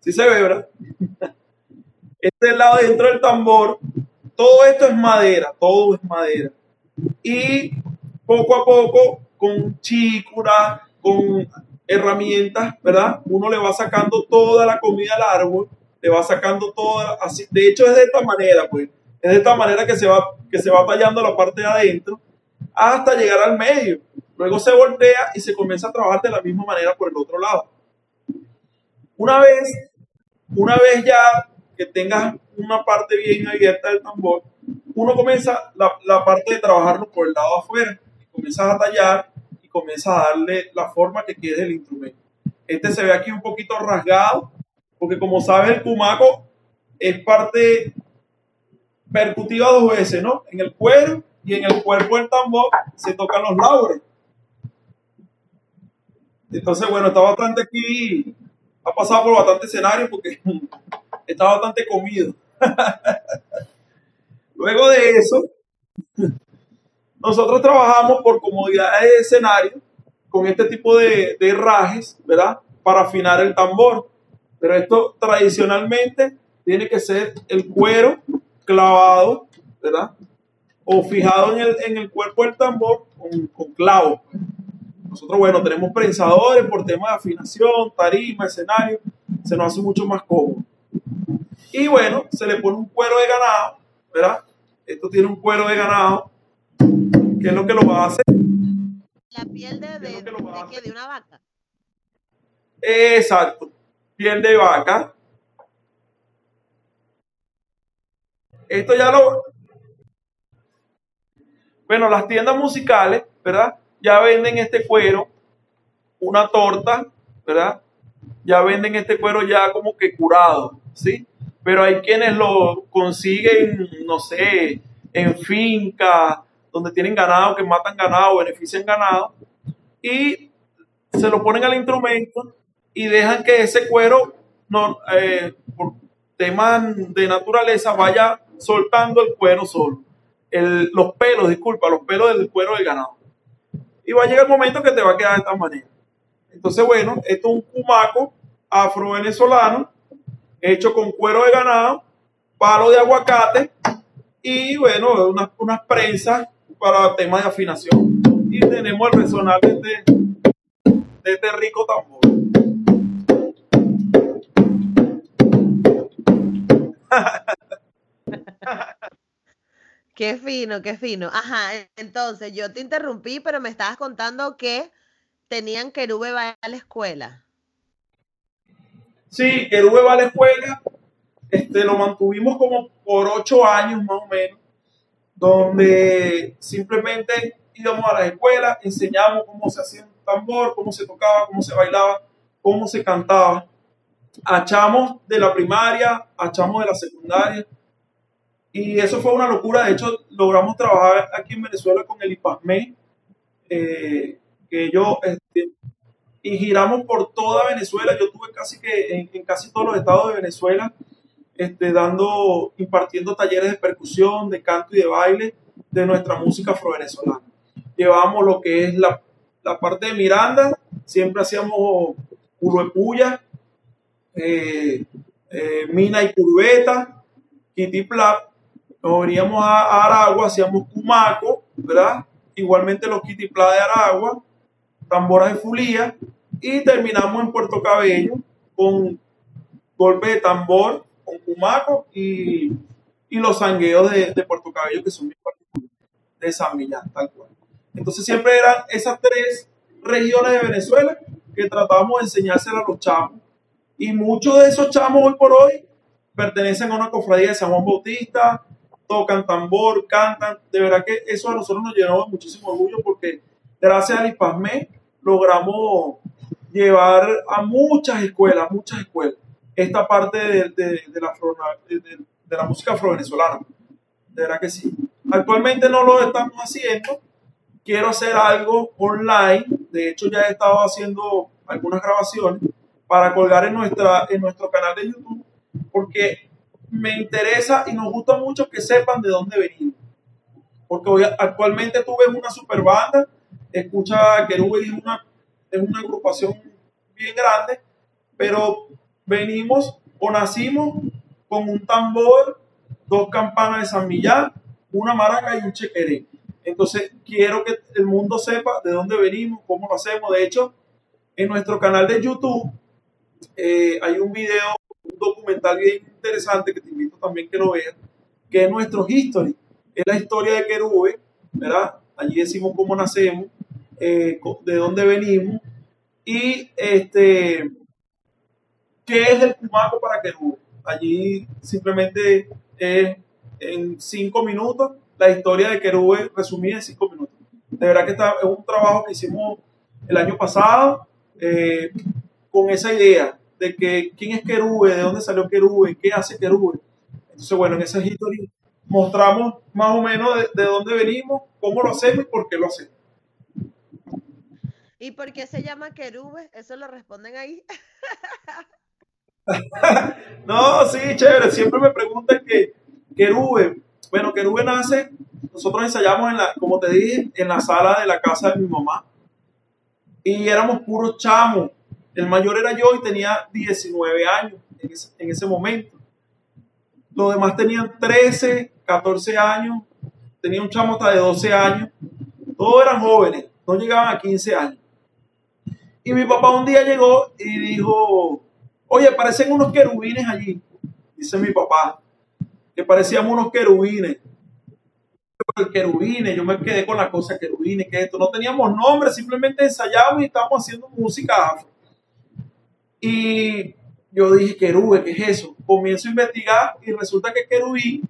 Sí se ve, ¿verdad? este lado dentro del tambor, todo esto es madera, todo es madera. Y poco a poco, con chícura, con herramientas, ¿verdad? Uno le va sacando toda la comida al árbol, le va sacando toda, así, de hecho es de esta manera, pues, es de esta manera que se va, que se va tallando la parte de adentro hasta llegar al medio. Luego se voltea y se comienza a trabajar de la misma manera por el otro lado. Una vez, una vez ya que tengas una parte bien abierta del tambor, uno comienza la, la parte de trabajarlo por el lado afuera, y comienzas a tallar y comienzas a darle la forma que quieres el instrumento. Este se ve aquí un poquito rasgado, porque como sabes el cumaco es parte percutiva dos veces, ¿no? En el cuero y en el cuerpo del tambor se tocan los lauros. Entonces, bueno, está bastante aquí, ha pasado por bastante escenario porque está bastante comido. Luego de eso, nosotros trabajamos por comodidad de escenario con este tipo de, de herrajes, ¿verdad? Para afinar el tambor. Pero esto tradicionalmente tiene que ser el cuero clavado, ¿verdad? O fijado en el, en el cuerpo del tambor con, con clavos. Nosotros, bueno, tenemos prensadores por tema de afinación, tarima, escenario. Se nos hace mucho más cómodo. Y bueno, se le pone un cuero de ganado, ¿verdad? Esto tiene un cuero de ganado, que es lo que lo va a hacer. La piel de, de, de, una vaca. Exacto, de vaca. Esto ya lo... Bueno, las tiendas musicales, ¿verdad? Ya venden este cuero, una torta, ¿verdad? Ya venden este cuero ya como que curado, ¿sí? pero hay quienes lo consiguen, no sé, en finca, donde tienen ganado, que matan ganado, benefician ganado, y se lo ponen al instrumento y dejan que ese cuero, no, eh, por temas de naturaleza, vaya soltando el cuero solo. los pelos, disculpa, los pelos del cuero del ganado. Y va a llegar el momento que te va a quedar de esta manera. Entonces, bueno, esto es un cumaco afro-venezolano hecho con cuero de ganado, palo de aguacate y bueno, unas, unas prensas para temas de afinación. Y tenemos el resonador de este, de este rico tambor. Qué fino, qué fino. Ajá, entonces yo te interrumpí, pero me estabas contando que tenían querube va a la escuela. Sí, Querube va a la escuela, este, lo mantuvimos como por ocho años más o menos, donde simplemente íbamos a la escuela, enseñábamos cómo se hacía un tambor, cómo se tocaba, cómo se bailaba, cómo se cantaba. Achamos de la primaria, achamos de la secundaria, y eso fue una locura. De hecho, logramos trabajar aquí en Venezuela con el IPASME, eh, que yo este, y giramos por toda Venezuela. Yo tuve casi que en, casi todos los estados de Venezuela este, dando, impartiendo talleres de percusión, de canto y de baile de nuestra música afro-venezolana. Llevamos lo que es la, la parte de Miranda, siempre hacíamos Uruepuya, eh, eh, Mina y Curveta, Kitiplap, nos veníamos a, Aragua, hacíamos Cumaco, ¿verdad? Igualmente los Kitiplap de Aragua, tamboras de Fulía, y terminamos en Puerto Cabello con golpe de tambor, con Cumaco y, los sangueos de, Puerto Cabello, que son muy particulares, de San Millán, tal cual. Entonces siempre eran esas tres regiones de Venezuela que tratábamos de enseñárselas a los chamos. Y muchos de esos chamos hoy por hoy pertenecen a una cofradía de San Juan Bautista, tocan tambor, cantan. De verdad que eso a nosotros nos llenó de muchísimo orgullo porque gracias al IPASME logramos llevar a muchas escuelas, muchas escuelas, esta parte de, de, la, de la música afro-venezolana. De verdad que sí. Actualmente no lo estamos haciendo. Quiero hacer algo online. De hecho, ya he estado haciendo algunas grabaciones para colgar en, nuestra, en nuestro canal de YouTube, porque me interesa y nos gusta mucho que sepan de dónde venimos. Porque hoy, actualmente tú ves una super banda, escucha que es una, es una agrupación bien grande, pero venimos o nacimos con un tambor, dos campanas de San Millán, una maraca y un chequeré. Entonces, quiero que el mundo sepa de dónde venimos, cómo lo hacemos. De hecho, en nuestro canal de YouTube eh, hay un video, un documental bien interesante que te invito también que lo veas, que es nuestro history. Es la historia de Querube, ¿verdad? Allí decimos cómo nacemos, eh, de dónde venimos y este, qué es el Cumaco para Querube. Allí simplemente es en cinco minutos la historia de Querube resumida en cinco minutos. De verdad que está, es un trabajo que hicimos el año pasado eh, con esa idea de que quién es Querube, de dónde salió Querube, qué hace Querube. Entonces, bueno, en esa historia mostramos más o menos de, dónde venimos, cómo lo hacemos y por qué lo hacemos. ¿Y por qué se llama Querube? Eso lo responden ahí. no, sí, chévere. Siempre me preguntan que Querube, bueno, Querube nace, nosotros ensayamos en la, como te dije, en la sala de la casa de mi mamá. Y éramos puros chamos. El mayor era yo y tenía 19 años en ese, momento. Los demás tenían 13, 14 años. Tenía un chamo hasta de 12 años. Todos eran jóvenes, no llegaban a 15 años. Y mi papá un día llegó y dijo, oye, parecen unos querubines allí. Dice mi papá, que parecíamos unos querubines. El querubines, yo me quedé con la cosa querubines, que esto. No teníamos nombre, simplemente ensayábamos y estábamos haciendo música afro. Y yo dije, querube, ¿qué es eso? Comienzo a investigar y resulta que querubín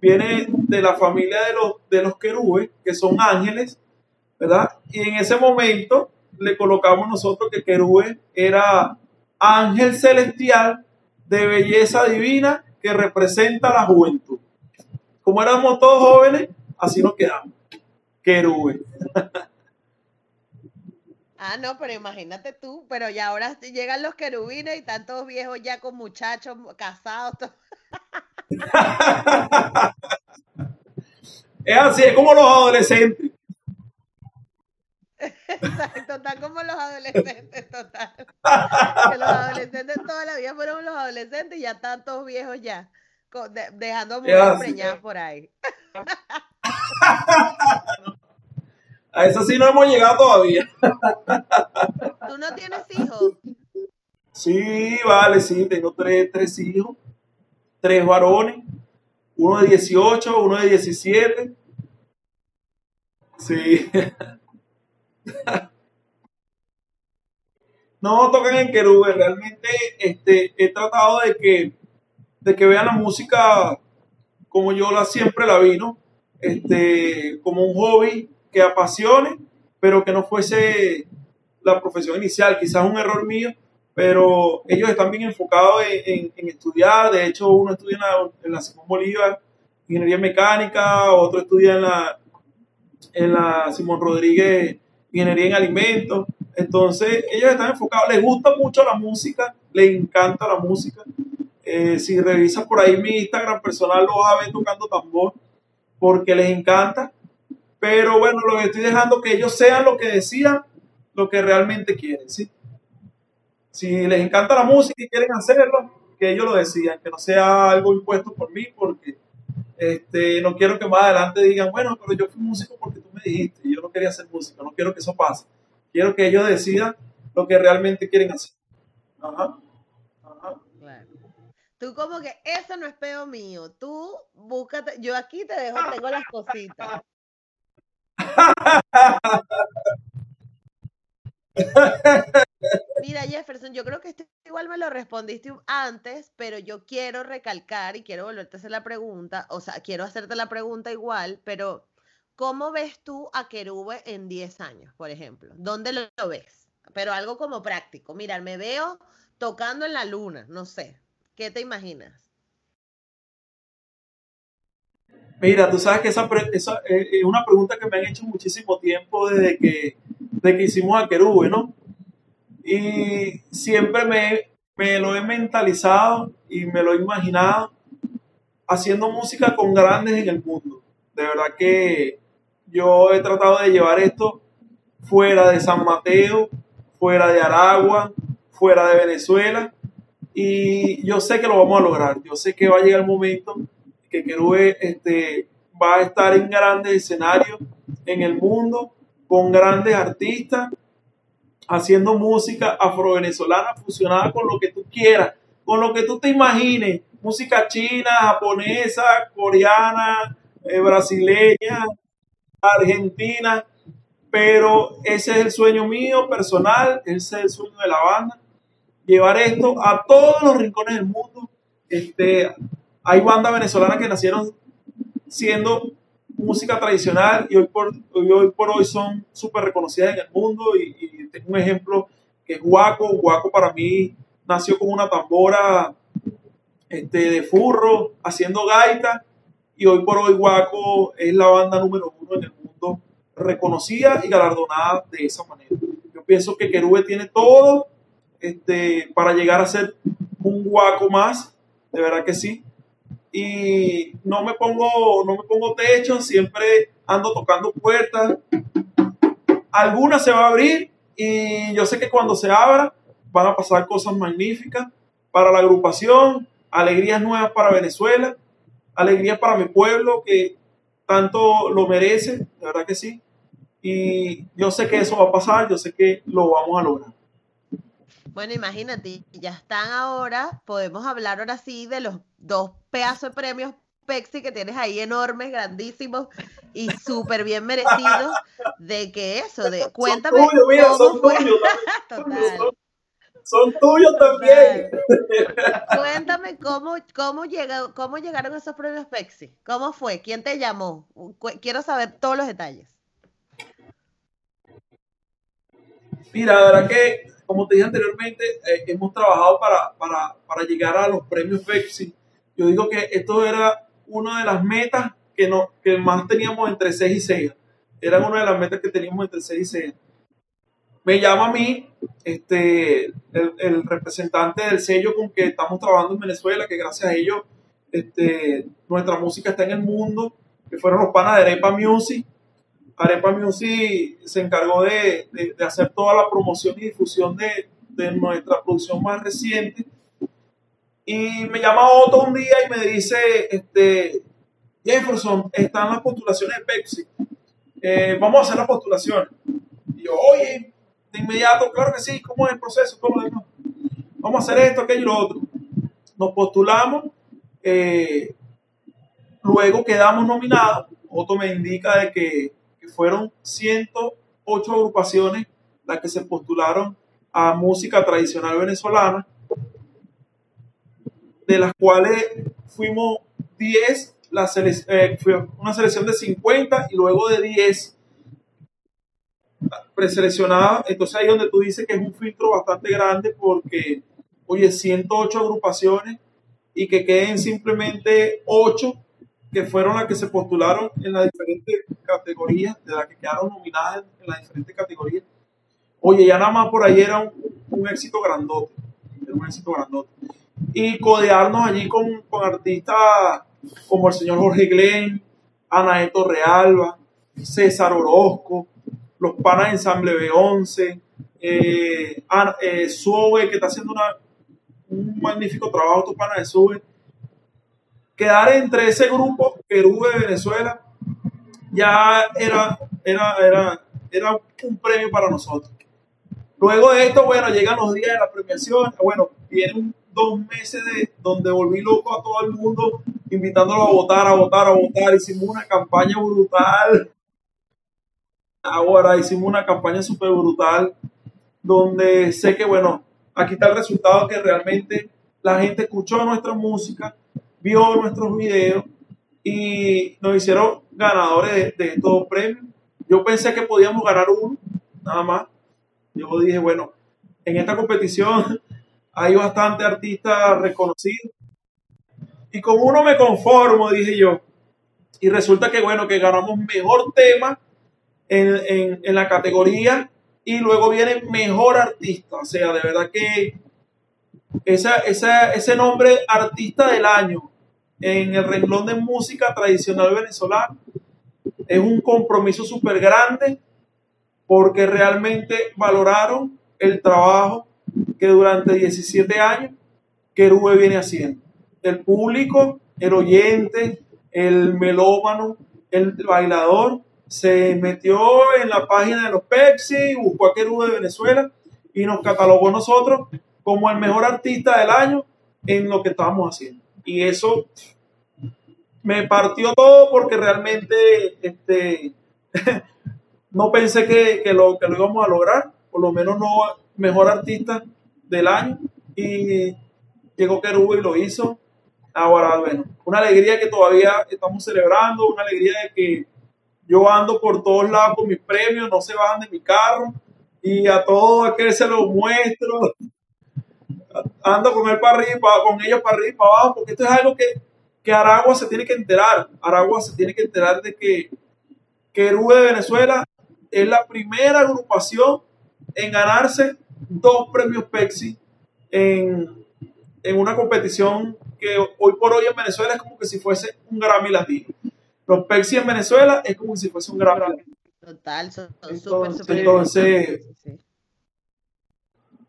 viene de la familia de los, de los querubes, que son ángeles, ¿verdad? Y en ese momento le colocamos nosotros que querube era ángel celestial de belleza divina que representa la juventud. Como éramos todos jóvenes, así nos quedamos. Querube. Ah, no, pero imagínate tú, pero ya ahora llegan los querubines y tantos viejos ya con muchachos casados. es así, es como los adolescentes. Exacto, están como los adolescentes, total. Que los adolescentes toda la vida fueron los adolescentes y ya tantos viejos ya, dejando muy preñadas por ahí. A eso sí no hemos llegado todavía. ¿Tú no tienes hijos? Sí, vale, sí, tengo tres, tres hijos, tres varones, uno de 18, uno de 17. Sí. No tocan en querube, realmente este, he tratado de que, de que vean la música como yo la siempre la vi, ¿no? Este, como un hobby que apasione, pero que no fuese la profesión inicial, quizás un error mío, pero ellos están bien enfocados en, estudiar, de hecho uno estudia en la, Simón Bolívar, ingeniería mecánica, otro estudia en la, en la Simón Rodríguez, ingeniería en alimentos, entonces ellos están enfocados, les gusta mucho la música, les encanta la música, Eh, si revisas por ahí mi Instagram personal, lo vas a tocando tambor porque les encanta. Pero bueno, lo que estoy dejando que ellos sean lo que decían, lo que realmente quieren, ¿sí? Si les encanta la música y quieren hacerlo, que ellos lo decían, que no sea algo impuesto por mí, porque este, no quiero que más adelante digan, bueno, pero yo fui músico porque tú me dijiste, yo no quería ser músico, no quiero que eso pase. Quiero que ellos decidan lo que realmente quieren hacer. Ajá. Tú como que eso no es peo mío. Tú búscate, yo aquí te dejo, tengo las cositas. Mira, Jefferson, yo creo que esto igual me lo respondiste antes, pero yo quiero recalcar y quiero volverte a hacer la pregunta, o sea, quiero hacerte la pregunta igual, pero ¿cómo ves tú a Querube en 10 años, por ejemplo? ¿Dónde lo, lo ves? Pero algo como práctico. Mira, me veo tocando en la luna, no sé, ¿Qué te imaginas? Mira, tú sabes que esa, eh, es una pregunta que me han hecho muchísimo tiempo desde que, que hicimos a Querube, ¿no? Y siempre me, me lo he mentalizado y me lo he imaginado haciendo música con grandes en el mundo. De verdad que yo he tratado de llevar esto fuera de San Mateo, fuera de Aragua, fuera de Venezuela y yo sé que lo vamos a lograr. Yo sé que va a llegar el momento que Querube este, va a estar en grandes escenarios en el mundo, con grandes artistas, haciendo música afro-venezolana fusionada con lo que tú quieras, con lo que tú te imagines. Música china, japonesa, coreana, eh, brasileña, argentina. Pero ese es el sueño mío personal, ese es el sueño de la banda llevar esto a todos los rincones del mundo. Este, hay bandas venezolanas que nacieron siendo música tradicional y hoy por hoy, son súper reconocidas en el mundo y, tengo un ejemplo que es Guaco. Guaco para mí nació con una tambora este, de furro haciendo gaita y hoy por hoy Guaco es la banda número uno en el mundo reconocida y galardonada de esa manera. Yo pienso que Querube tiene todo este, para llegar a ser un guaco más, de verdad que sí. Y no me pongo, no me pongo techo, siempre ando tocando puertas. Alguna se va a abrir y yo sé que cuando se abra van a pasar cosas magníficas para la agrupación, alegrías nuevas para Venezuela, alegrías para mi pueblo que tanto lo merece, de verdad que sí. Y yo sé que eso va a pasar, yo sé que lo vamos a lograr. Bueno, imagínate, ya están ahora, podemos hablar ahora sí de los dos pedazos de premios Pepsi que tienes ahí enormes, grandísimos y súper bien merecidos, de que eso, de cuéntame son tuyos, mira, son Tuyos, Total. Son, tuyos también. Cuéntame cómo, cómo, llega, cómo llegaron esos premios Pepsi. ¿Cómo fue? ¿Quién te llamó? Quiero saber todos los detalles. Mira, la verdad que como te dije anteriormente, eh, hemos trabajado para, para, para, llegar a los premios Pepsi. Yo digo que esto era una de las metas que, no, que más teníamos entre 6 y 6. Era una de las metas que teníamos entre 6 y 6. Me llama a mí este, el, el, representante del sello con que estamos trabajando en Venezuela, que gracias a ellos este, nuestra música está en el mundo, que fueron los panas de Arepa Music Arepa Music se encargó de, hacer toda la promoción y difusión de, nuestra producción más reciente. Y me llama Otto un día y me dice, este, Jefferson, están las postulaciones de Pepsi. Eh, vamos a hacer las postulaciones. Y yo, oye, de inmediato, claro que sí, ¿cómo es el proceso? Vamos a hacer esto, aquello y lo otro. Nos postulamos, eh, luego quedamos nominados. Otto me indica de que fueron 108 agrupaciones las que se postularon a música tradicional venezolana, de las cuales fuimos 10, la eh, fue una selección de 50 y luego de 10 preseleccionadas. Entonces ahí donde tú dices que es un filtro bastante grande porque, oye, 108 agrupaciones y que queden simplemente 8 que fueron las que se postularon en las diferentes categorías, de las que quedaron nominadas en, las diferentes categorías. Oye, ya nada más por ahí era un, éxito grandote, era un éxito grandote. y codearnos allí con, con artistas como el señor Jorge Glenn, Anaeto Realba, César Orozco, los panas de Ensamble B11, eh, eh, Sube, que está haciendo una, un magnífico trabajo, estos panas de Sube. Quedar entre ese grupo, Perú de Venezuela, ya era, era, era, era un premio para nosotros. Luego de esto, bueno, llegan los días de la premiación, bueno, vienen dos meses de donde volví loco a todo el mundo, invitándolo a votar, a votar, a votar. Hicimos una campaña brutal. Ahora hicimos una campaña súper brutal, donde sé que, bueno, aquí está el resultado que realmente la gente escuchó nuestra música, vio nuestros videos y nos hicieron ganadores de, estos premios. Yo pensé que podíamos ganar uno, nada más. Yo dije, bueno, en esta competición hay bastante artistas reconocidos. Y con uno me conformo, dije yo. Y resulta que, bueno, que ganamos mejor tema en, en la categoría y luego viene mejor artista. O sea, de verdad que esa, esa, ese nombre artista del año en el renglón de música tradicional venezolana es un compromiso súper grande porque realmente valoraron el trabajo que durante 17 años Querube viene haciendo. El público, el oyente, el melómano, el bailador, se metió en la página de los Pepsi, buscó a Querube de Venezuela y nos catalogó nosotros como el mejor artista del año en lo que estábamos haciendo. Y eso me partió todo porque realmente este, no pensé que, lo, que lo íbamos a lograr, por lo menos no mejor artista del año. Y llegó Querube y lo hizo. Ahora, bueno, una alegría que todavía estamos celebrando, una alegría de que yo ando por todos lados con mis premios, no se bajan de mi carro y a todo aquel se los muestro. Ando con él para arriba, con ellos para arriba abajo, porque esto es algo que, que Aragua se tiene que enterar. Aragua se tiene que enterar de que Querube de Venezuela es la primera agrupación en ganarse dos premios Pepsi en, una competición que hoy por hoy en Venezuela es como que si fuese un Grammy latino. Los Pepsi en Venezuela es como si fuese un Grammy latino. Total, son entonces, entonces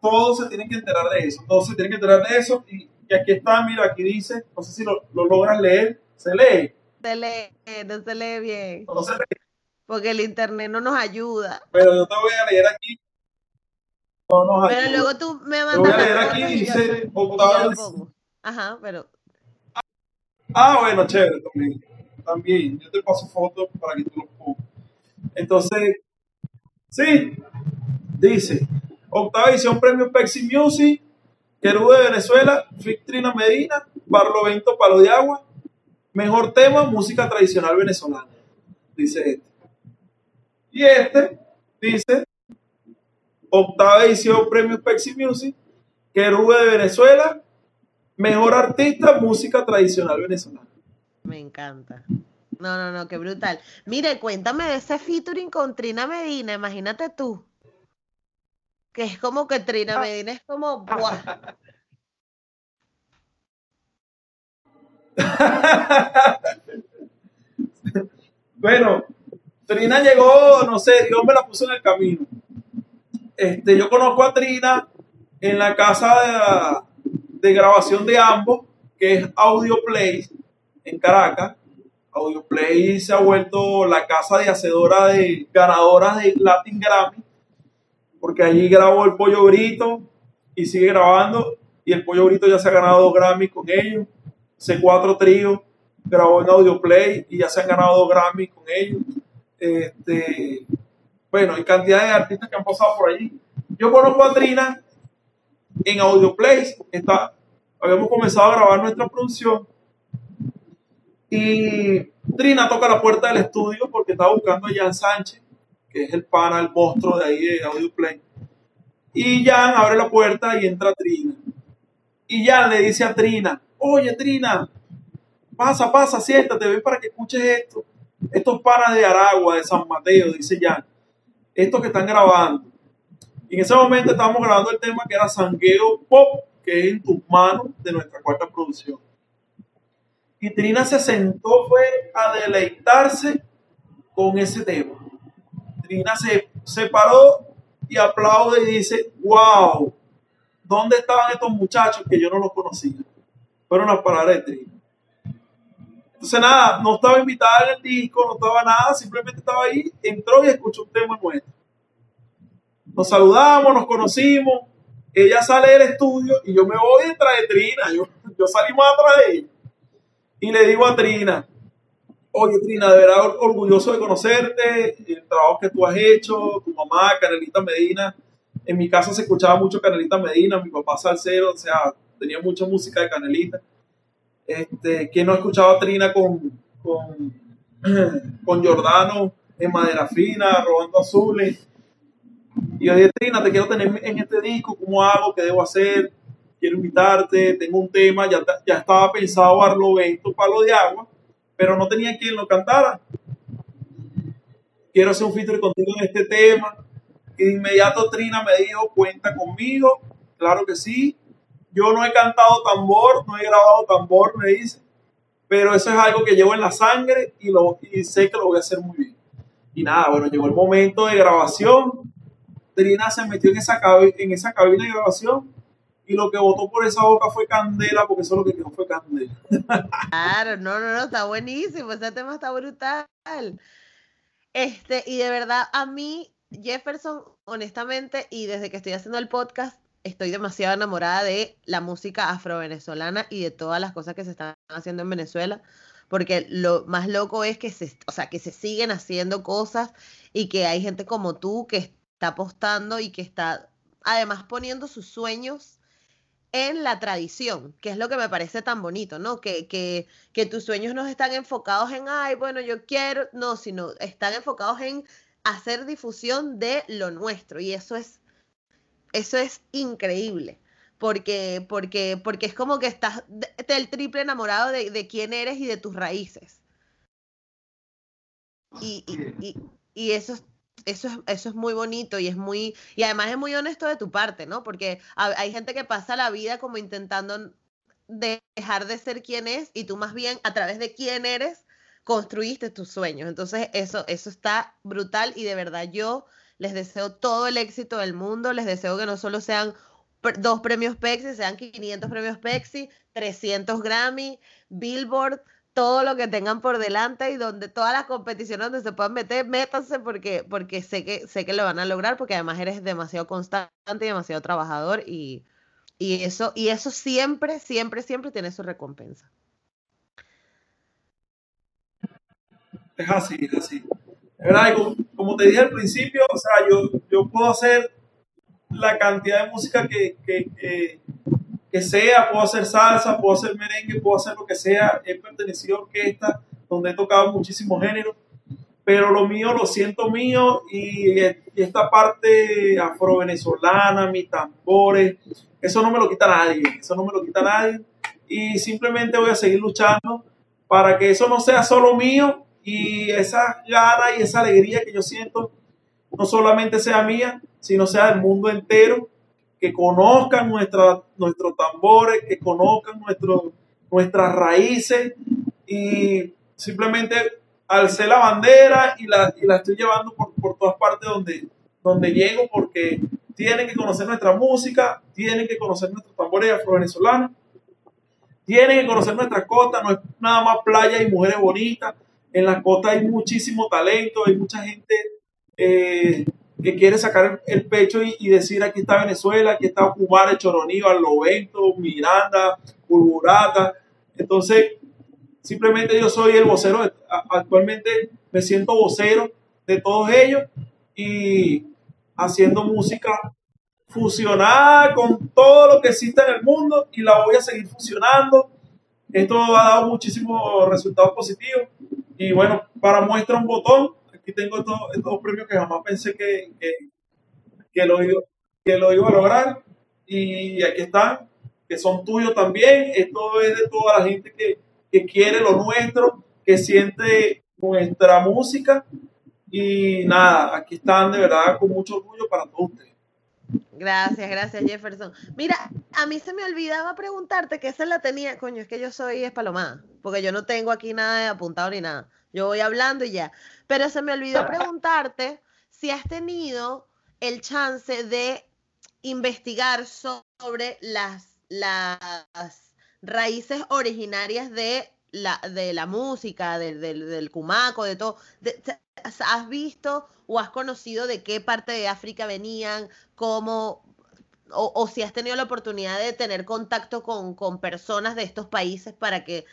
todos se tienen que enterar de eso, todos se tienen que enterar de eso y, aquí está, mira, aquí dice, no sé si lo, lo logras leer, se lee. Se lee, no se lee bien. No se lee porque el internet no nos ayuda. Pero yo te voy a leer aquí. pero luego tú me mandas. Te voy a leer aquí, dice Octavio. Ajá, pero. Ah, bueno, chévere, también. También, yo te paso fotos para que tú lo pongas. Entonces, sí, dice, octava edición Premio Pepsi Music, Querú de Venezuela, Trina Medina, Barlovento Palo de Agua, mejor tema, música tradicional venezolana. Dice este. Y este dice, octava edición Premio Pepsi Music, Querube de Venezuela, mejor artista, música tradicional venezolana. Me encanta. No, no, no, qué brutal. Mire, cuéntame de ese featuring con Trina Medina, imagínate tú. Que es como que Trina Medina es como. bueno, Trina llegó, no sé, Dios me la puso en el camino. Este, yo conozco a Trina en la casa de, grabación de ambos, que es Audio Play en Caracas. Audio Play se ha vuelto la casa de hacedora de ganadoras de Latin Grammy, porque allí grabó el Pollo Brito y sigue grabando. Y el Pollo Brito ya se ha ganado dos Grammy con ellos. C4 Trío grabó en Audio Play y ya se han ganado dos Grammy con ellos. Este, bueno, hay cantidad de artistas que han pasado por allí. Yo conozco a Trina en Audio Place. Está, habíamos comenzado a grabar nuestra producción. Y Trina toca la puerta del estudio porque estaba buscando a Jan Sánchez, que es el pana, el monstruo de ahí de Audio Play. Y Jan abre la puerta y entra Trina. Y Jan le dice a Trina, oye Trina, pasa, pasa, siéntate, ven para que escuches esto estos panas de Aragua, de San Mateo, dice Jan, estos que están grabando. Y en ese momento estábamos grabando el tema que era Sangueo Pop que es En tus manos, de nuestra cuarta producción. Y Trina se sentó, fue a deleitarse con ese tema. Se, se paró y aplaude y dice, wow, ¿dónde estaban estos muchachos que yo no los conocía? Fueron las palabras de Trina. Entonces nada, no estaba invitada en el disco, no estaba nada, simplemente estaba ahí, entró y escuchó un tema nuestro. Nos saludamos, nos conocimos, ella sale del estudio y yo me voy detrás de Trina, yo, yo salí más atrás de ella. Y le digo a Trina, oye Trina, de verdad orgulloso de conocerte, el trabajo que tú has hecho, tu mamá, Canelita Medina, en mi casa se escuchaba mucho Canelita Medina, mi papá salsero, o sea, tenía mucha música de Canelita. Este, ¿Quién no escuchaba a Trina con, con, con Jordano en madera fina, robando azules? Y yo dije, Trina, te quiero tener en este disco, ¿cómo hago? ¿Qué debo hacer? Quiero invitarte, tengo un tema, ya, ya estaba pensado Barlovento, Palo de Agua, pero no tenía quien lo cantara. Quiero hacer un feature contigo en este tema y de inmediato Trina me dijo, cuenta conmigo, claro que sí. Yo no he cantado tambor, no he grabado tambor, me dice, pero eso es algo que llevo en la sangre y, lo, y sé que lo voy a hacer muy bien. Y nada, bueno, llegó el momento de grabación. Trina se metió en esa, en esa cabina de grabación y lo que votó por esa boca fue candela, porque eso lo que quedó fue candela. Claro, no, no, no, está buenísimo, ese tema está brutal. Este, y de verdad, a mí Jefferson, honestamente, y desde que estoy haciendo el podcast, estoy demasiado enamorada de la música afro-venezolana y de todas las cosas que se están haciendo en Venezuela, porque lo más loco es que se, o sea, que se siguen haciendo cosas y que hay gente como tú que está apostando y que está además poniendo sus sueños en la tradición, que es lo que me parece tan bonito, ¿no? Que, que, que tus sueños no están enfocados en, ay, bueno, yo quiero, no, sino están enfocados en hacer difusión de lo nuestro y eso es eso es increíble porque porque porque es como que estás del triple enamorado de, de, quién eres y de tus raíces y, y, y, eso eso es, eso es muy bonito y es muy, y además es muy honesto de tu parte, ¿no? Porque hay gente que pasa la vida como intentando dejar de ser quien es y tú más bien a través de quién eres construiste tus sueños. Entonces, eso, eso está brutal y de verdad yo les deseo todo el éxito del mundo, les deseo que no solo sean dos premios Pexi, sean 500 premios Pexi, 300 Grammy, Billboard, todo lo que tengan por delante y donde todas las competiciones donde se puedan meter, métanse porque, porque sé, que, sé que lo van a lograr, porque además eres demasiado constante y demasiado trabajador y, y, eso, y eso siempre, siempre, siempre tiene su recompensa. Es así, es así. verdad, como, te dije al principio, o sea, yo, yo puedo hacer la cantidad de música que, que, que, sea, puedo hacer salsa, puedo hacer merengue, puedo hacer lo que sea. He pertenecido a orquesta donde he tocado muchísimos géneros, pero lo mío lo siento mío y, y esta parte afro-venezolana, mis tambores, eso no me lo quita nadie, eso no me lo quita nadie. Y simplemente voy a seguir luchando para que eso no sea solo mío, y esa gana y esa alegría que yo siento no solamente sea mía, sino sea del mundo entero, que conozcan nuestra, nuestros tambores, que conozcan nuestro, nuestras raíces. Y simplemente alcé la bandera y la, y la estoy llevando por, por, todas partes donde, donde llego porque tienen que conocer nuestra música, tienen que conocer nuestros tambores afro-venezolanos, tienen que conocer nuestra costa, no es nada más playa y mujeres bonitas, en la costa hay muchísimo talento, hay mucha gente eh, que quiere sacar el pecho y, decir aquí está Venezuela, aquí está Ocumare, Choroní, Barlovento, Miranda, Burburata. Entonces, simplemente yo soy el vocero, actualmente me siento vocero de todos ellos y haciendo música fusionada con todo lo que existe en el mundo y la voy a seguir fusionando. Esto ha dado muchísimos resultados positivos. Y bueno, para muestra un botón, aquí tengo estos, premios que jamás pensé que, que, lo, que lo iba a lograr. Y aquí están, que son tuyos también. Esto es de toda la gente que, que quiere lo nuestro, que siente nuestra música. Y nada, aquí están de verdad con mucho orgullo para todos ustedes. Gracias, gracias Jefferson. Mira, a mí se me olvidaba preguntarte que esa la tenía, coño, es que yo soy espalomada, porque yo no tengo aquí nada de apuntado ni nada. Yo voy hablando y ya. Pero se me olvidó preguntarte si has tenido el chance de investigar sobre las, las raíces originarias de la, de la música, del, del, cumaco, de todo. ¿Has visto o has conocido de qué parte de África venían? ¿Cómo, o, si has tenido la oportunidad de tener contacto con, con, personas de estos países para que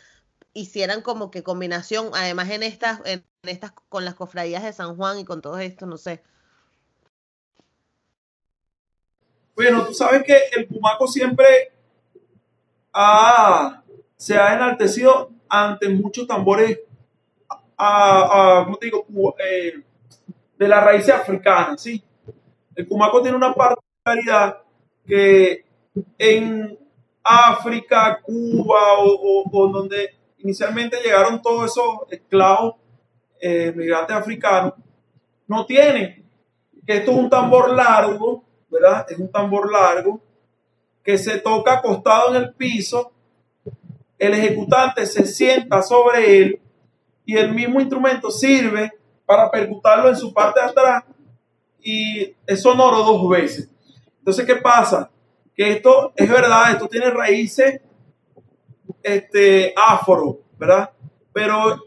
hicieran como que combinación, además en estas, en estas, con las cofradías de San Juan y con todo esto, no sé. Bueno, tú sabes que el Pumaco siempre se ha enaltecido ante muchos tambores a, ¿cómo te digo? Eh, de la raíz africana, ¿sí? El Pumaco tiene una particularidad que en África, Cuba o donde inicialmente llegaron todos esos esclavos eh, migrantes africanos, no tienen. Que esto es un tambor largo, ¿verdad? Es un tambor largo que se toca acostado en el piso, el ejecutante se sienta sobre él y el mismo instrumento sirve para percutarlo en su parte de atrás y es sonoro dos veces. Entonces, ¿qué pasa? Que esto es verdad, esto tiene raíces este, afro, ¿verdad? Pero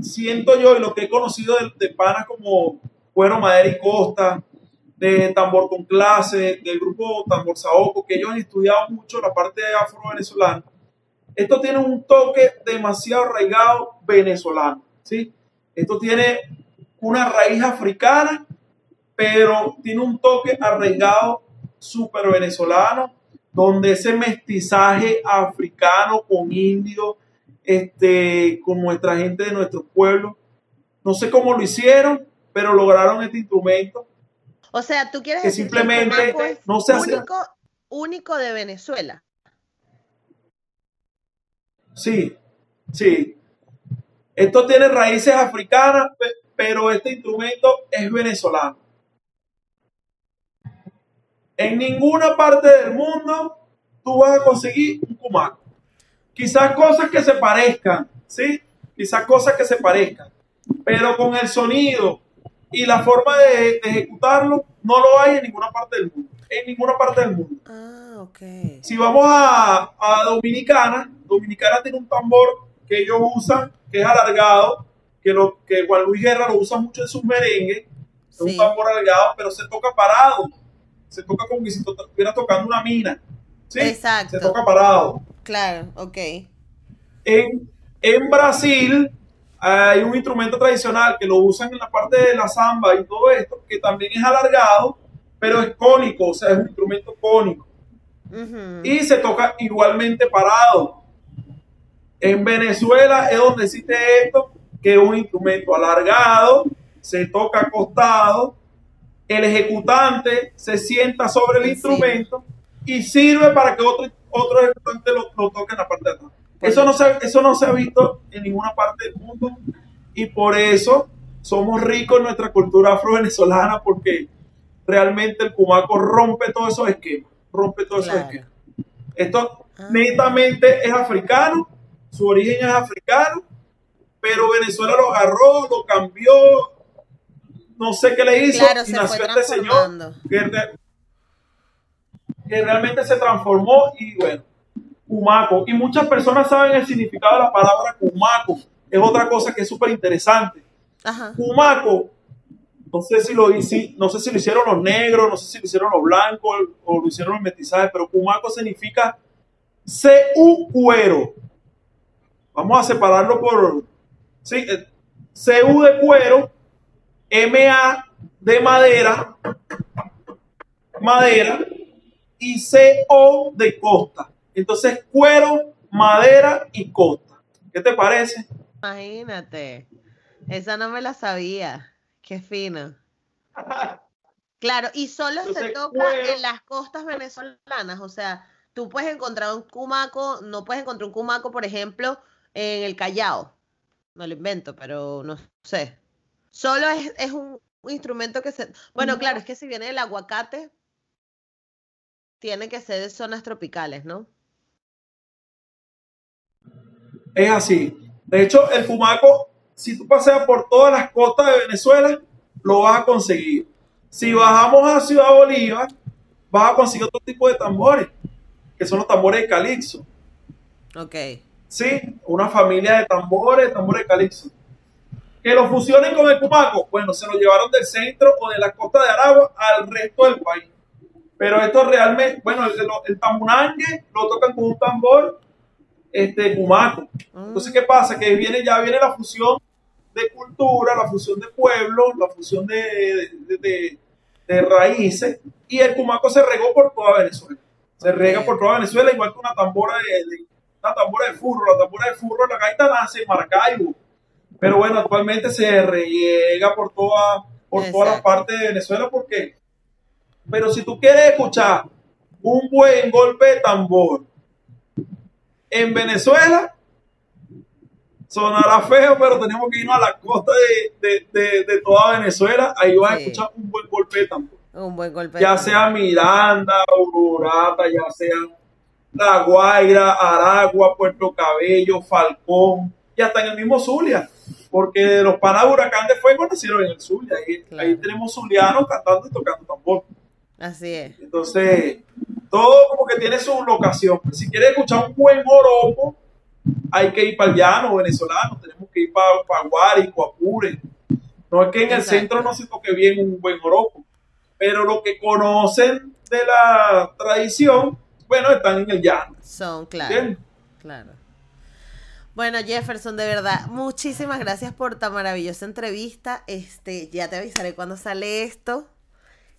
siento yo, y lo que he conocido de, panas como Cuero, Madera y Costa, de Tambor con Clase, del grupo Tambor Saoco, que ellos han estudiado mucho la parte afro-venezolana, esto tiene un toque demasiado arraigado venezolano, ¿sí? Esto tiene una raíz africana, pero tiene un toque arraigado súper venezolano, donde ese mestizaje africano con indio, este, con nuestra gente de nuestro pueblo, no sé cómo lo hicieron, pero lograron este instrumento. O sea, tú quieres que simplemente no se único, único de Venezuela. Sí, sí. Esto tiene raíces africanas, pero este instrumento es venezolano. En ninguna parte del mundo tú vas a conseguir un cumaco. Quizás cosas que se parezcan, ¿sí? Quizás cosas que se parezcan. Pero con el sonido y la forma de, ejecutarlo, no lo hay en ninguna parte del mundo. En ninguna parte del mundo. Ah, ok. Si vamos a, Dominicana, Dominicana tiene un tambor que ellos usan, que es alargado, que, lo, que Juan Luis Guerra lo usa mucho en sus merengues. Es un tambor alargado, pero se toca parado se toca como si estuviera tocando una mina. ¿sí? Exacto. Se toca parado. Claro, ok. En, en Brasil hay un instrumento tradicional que lo usan en la parte de la samba y todo esto, que también es alargado, pero es cónico, o sea, es un instrumento cónico. Y se toca igualmente parado. En Venezuela es donde existe esto, que es un instrumento alargado, se toca acostado el ejecutante se sienta sobre el instrumento y sirve para que otro, otro ejecutante lo, toque en la parte de atrás. Eso no, se, eso no se ha visto en ninguna parte del mundo y por eso somos ricos en nuestra cultura afro-venezolana porque realmente el cumaco rompe todos esos esquemas, rompe todos esos esquemas. Esto ah. netamente es africano, su origen es africano, pero Venezuela lo agarró, lo cambió, no sé qué le hizo y nació este señor que, realmente se transformó y bueno, Cumaco. Y muchas personas saben el significado de la palabra Cumaco. Es otra cosa que es súper interesante. Cumaco, no sé si lo no sé si lo hicieron los negros, no sé si lo hicieron los blancos o lo hicieron los mestizajes, pero Cumaco significa CU cuero. Vamos a separarlo por sí, eh, CU de cuero MA de madera, madera, y CO de costa. Entonces, cuero, madera y costa. ¿Qué te parece? Imagínate. Esa no me la sabía. Qué fino. Claro, y solo se toca en las costas venezolanas. O sea, tú puedes encontrar un cumaco, no puedes encontrar un cumaco, por ejemplo, en el Callao. No lo invento, pero no sé. Solo es, un, instrumento que se... Bueno, claro, es que si viene el aguacate, tiene que ser de zonas tropicales, ¿no? Es así. De hecho, el fumaco, si tú paseas por todas las costas de Venezuela, lo vas a conseguir. Si bajamos a Ciudad Bolívar, vas a conseguir otro tipo de tambores, que son los tambores de calixo. Ok. Sí, una familia de tambores, tambores de calixo. Que lo fusionen con el fumaco, bueno, se lo llevaron del centro o de la costa de Aragua al resto del país. Pero esto realmente, bueno, el, el tambunangue lo tocan con un tambor este cumaco. Entonces, ¿qué pasa? Que viene, ya viene la fusión de cultura, la fusión de pueblo, la fusión de, de, de, raíces, y el cumaco se regó por toda Venezuela. Se rega por toda Venezuela, igual que una tambora de, una tambora de furro. La tambora de furro, la gaita nace en Maracaibo. Pero bueno, actualmente se riega por toda, por toda la parte de Venezuela porque pero si tú quieres escuchar un buen golpe de tambor en Venezuela, sonará feo, pero tenemos que irnos a la costa de, toda Venezuela. Ahí vas a escuchar un buen golpe de tambor. Un buen golpe. Ya sea Miranda, Ururata, ya sea La Guaira, Aragua, Puerto Cabello, Falcón, y hasta en el mismo Zulia. Porque los panas Huracán de Fuego nacieron en el Zulia. Ahí, ahí tenemos zulianos cantando y tocando tambor. Así es. Entonces, todo como que tiene su locación. Si quieres escuchar un buen oropo, hay que ir para el llano venezolano, tenemos que ir para, para Guárico, Apure. No es que en el centro no se toque bien un buen oropo, pero lo que conocen de la tradición, bueno, están en el llano. Son, claro. Claro. Bueno, Jefferson, de verdad, muchísimas gracias por tan maravillosa entrevista. Este, ya te avisaré cuando sale esto.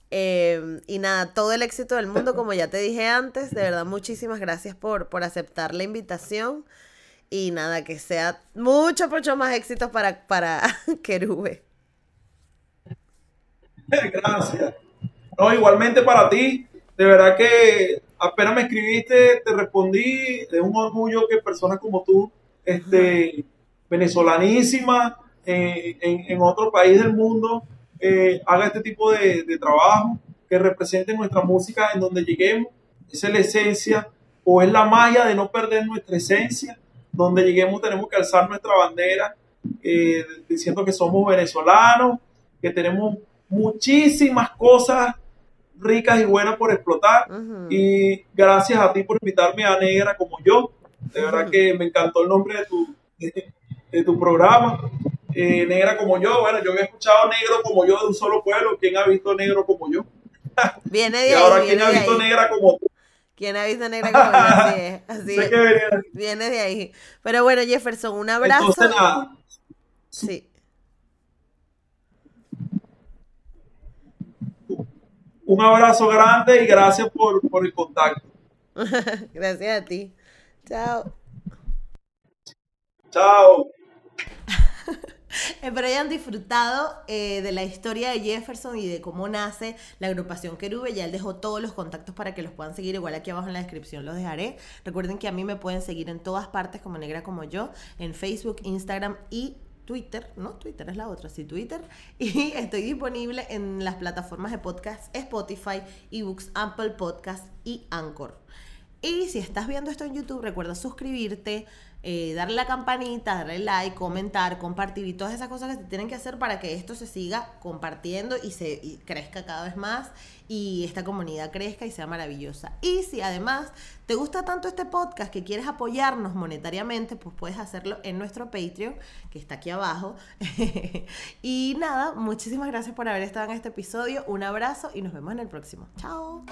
Em, y nada, todo el éxito del mundo, como ya te dije antes. De verdad, muchísimas gracias por, por aceptar la invitación. Y nada, que sea mucho, mucho más éxito para, para Querube. Gracias. No, igualmente para ti. De verdad que apenas me escribiste, te respondí. Es un orgullo que personas como tú, este, venezolanísima, eh, en, en otro país del mundo, eh, haga este tipo de, trabajo, que represente nuestra música en donde lleguemos. Esa es la esencia o es la magia de no perder nuestra esencia. Donde lleguemos tenemos que alzar nuestra bandera eh, diciendo que somos venezolanos, que tenemos muchísimas cosas ricas y buenas por explotar. Y gracias a ti por invitarme a Negra como yo. De verdad que me encantó el nombre de tu, de tu programa. Eh, negra como yo. Bueno, yo había escuchado negro como yo de un solo pueblo. ¿Quién ha visto negro como yo? Viene de y ahora, ¿quién ha visto negra como tú? ¿Quién ha visto negra como yo? Así es. Así es. Viene de ahí. Pero bueno, Jefferson, un abrazo. Entonces, nada. Sí. Un abrazo grande y gracias por, por el contacto. gracias a ti. Chao. Chao. Espero hayan disfrutado eh, de la historia de Jefferson y de cómo nace la agrupación Querube. Ya él dejó todos los contactos para que los puedan seguir. Igual aquí abajo en la descripción los dejaré. Recuerden que a mí me pueden seguir en todas partes como Negra como yo, en Facebook, Instagram y Twitter, no, Twitter es la otra, sí, Twitter. Y estoy disponible en las plataformas de podcast Spotify, eBooks, Apple Podcast y Anchor. Y si estás viendo esto en YouTube, recuerda suscribirte, eh, darle la campanita, darle like, comentar, compartir y todas esas cosas que se tienen que hacer para que esto se siga compartiendo y se crezca cada vez más y esta comunidad crezca y sea maravillosa. Y si además te gusta tanto este podcast que quieres apoyarnos monetariamente, pues puedes hacerlo en nuestro Patreon, que está aquí abajo. y nada, muchísimas gracias por haber estado en este episodio. Un abrazo y nos vemos en el próximo. Chao.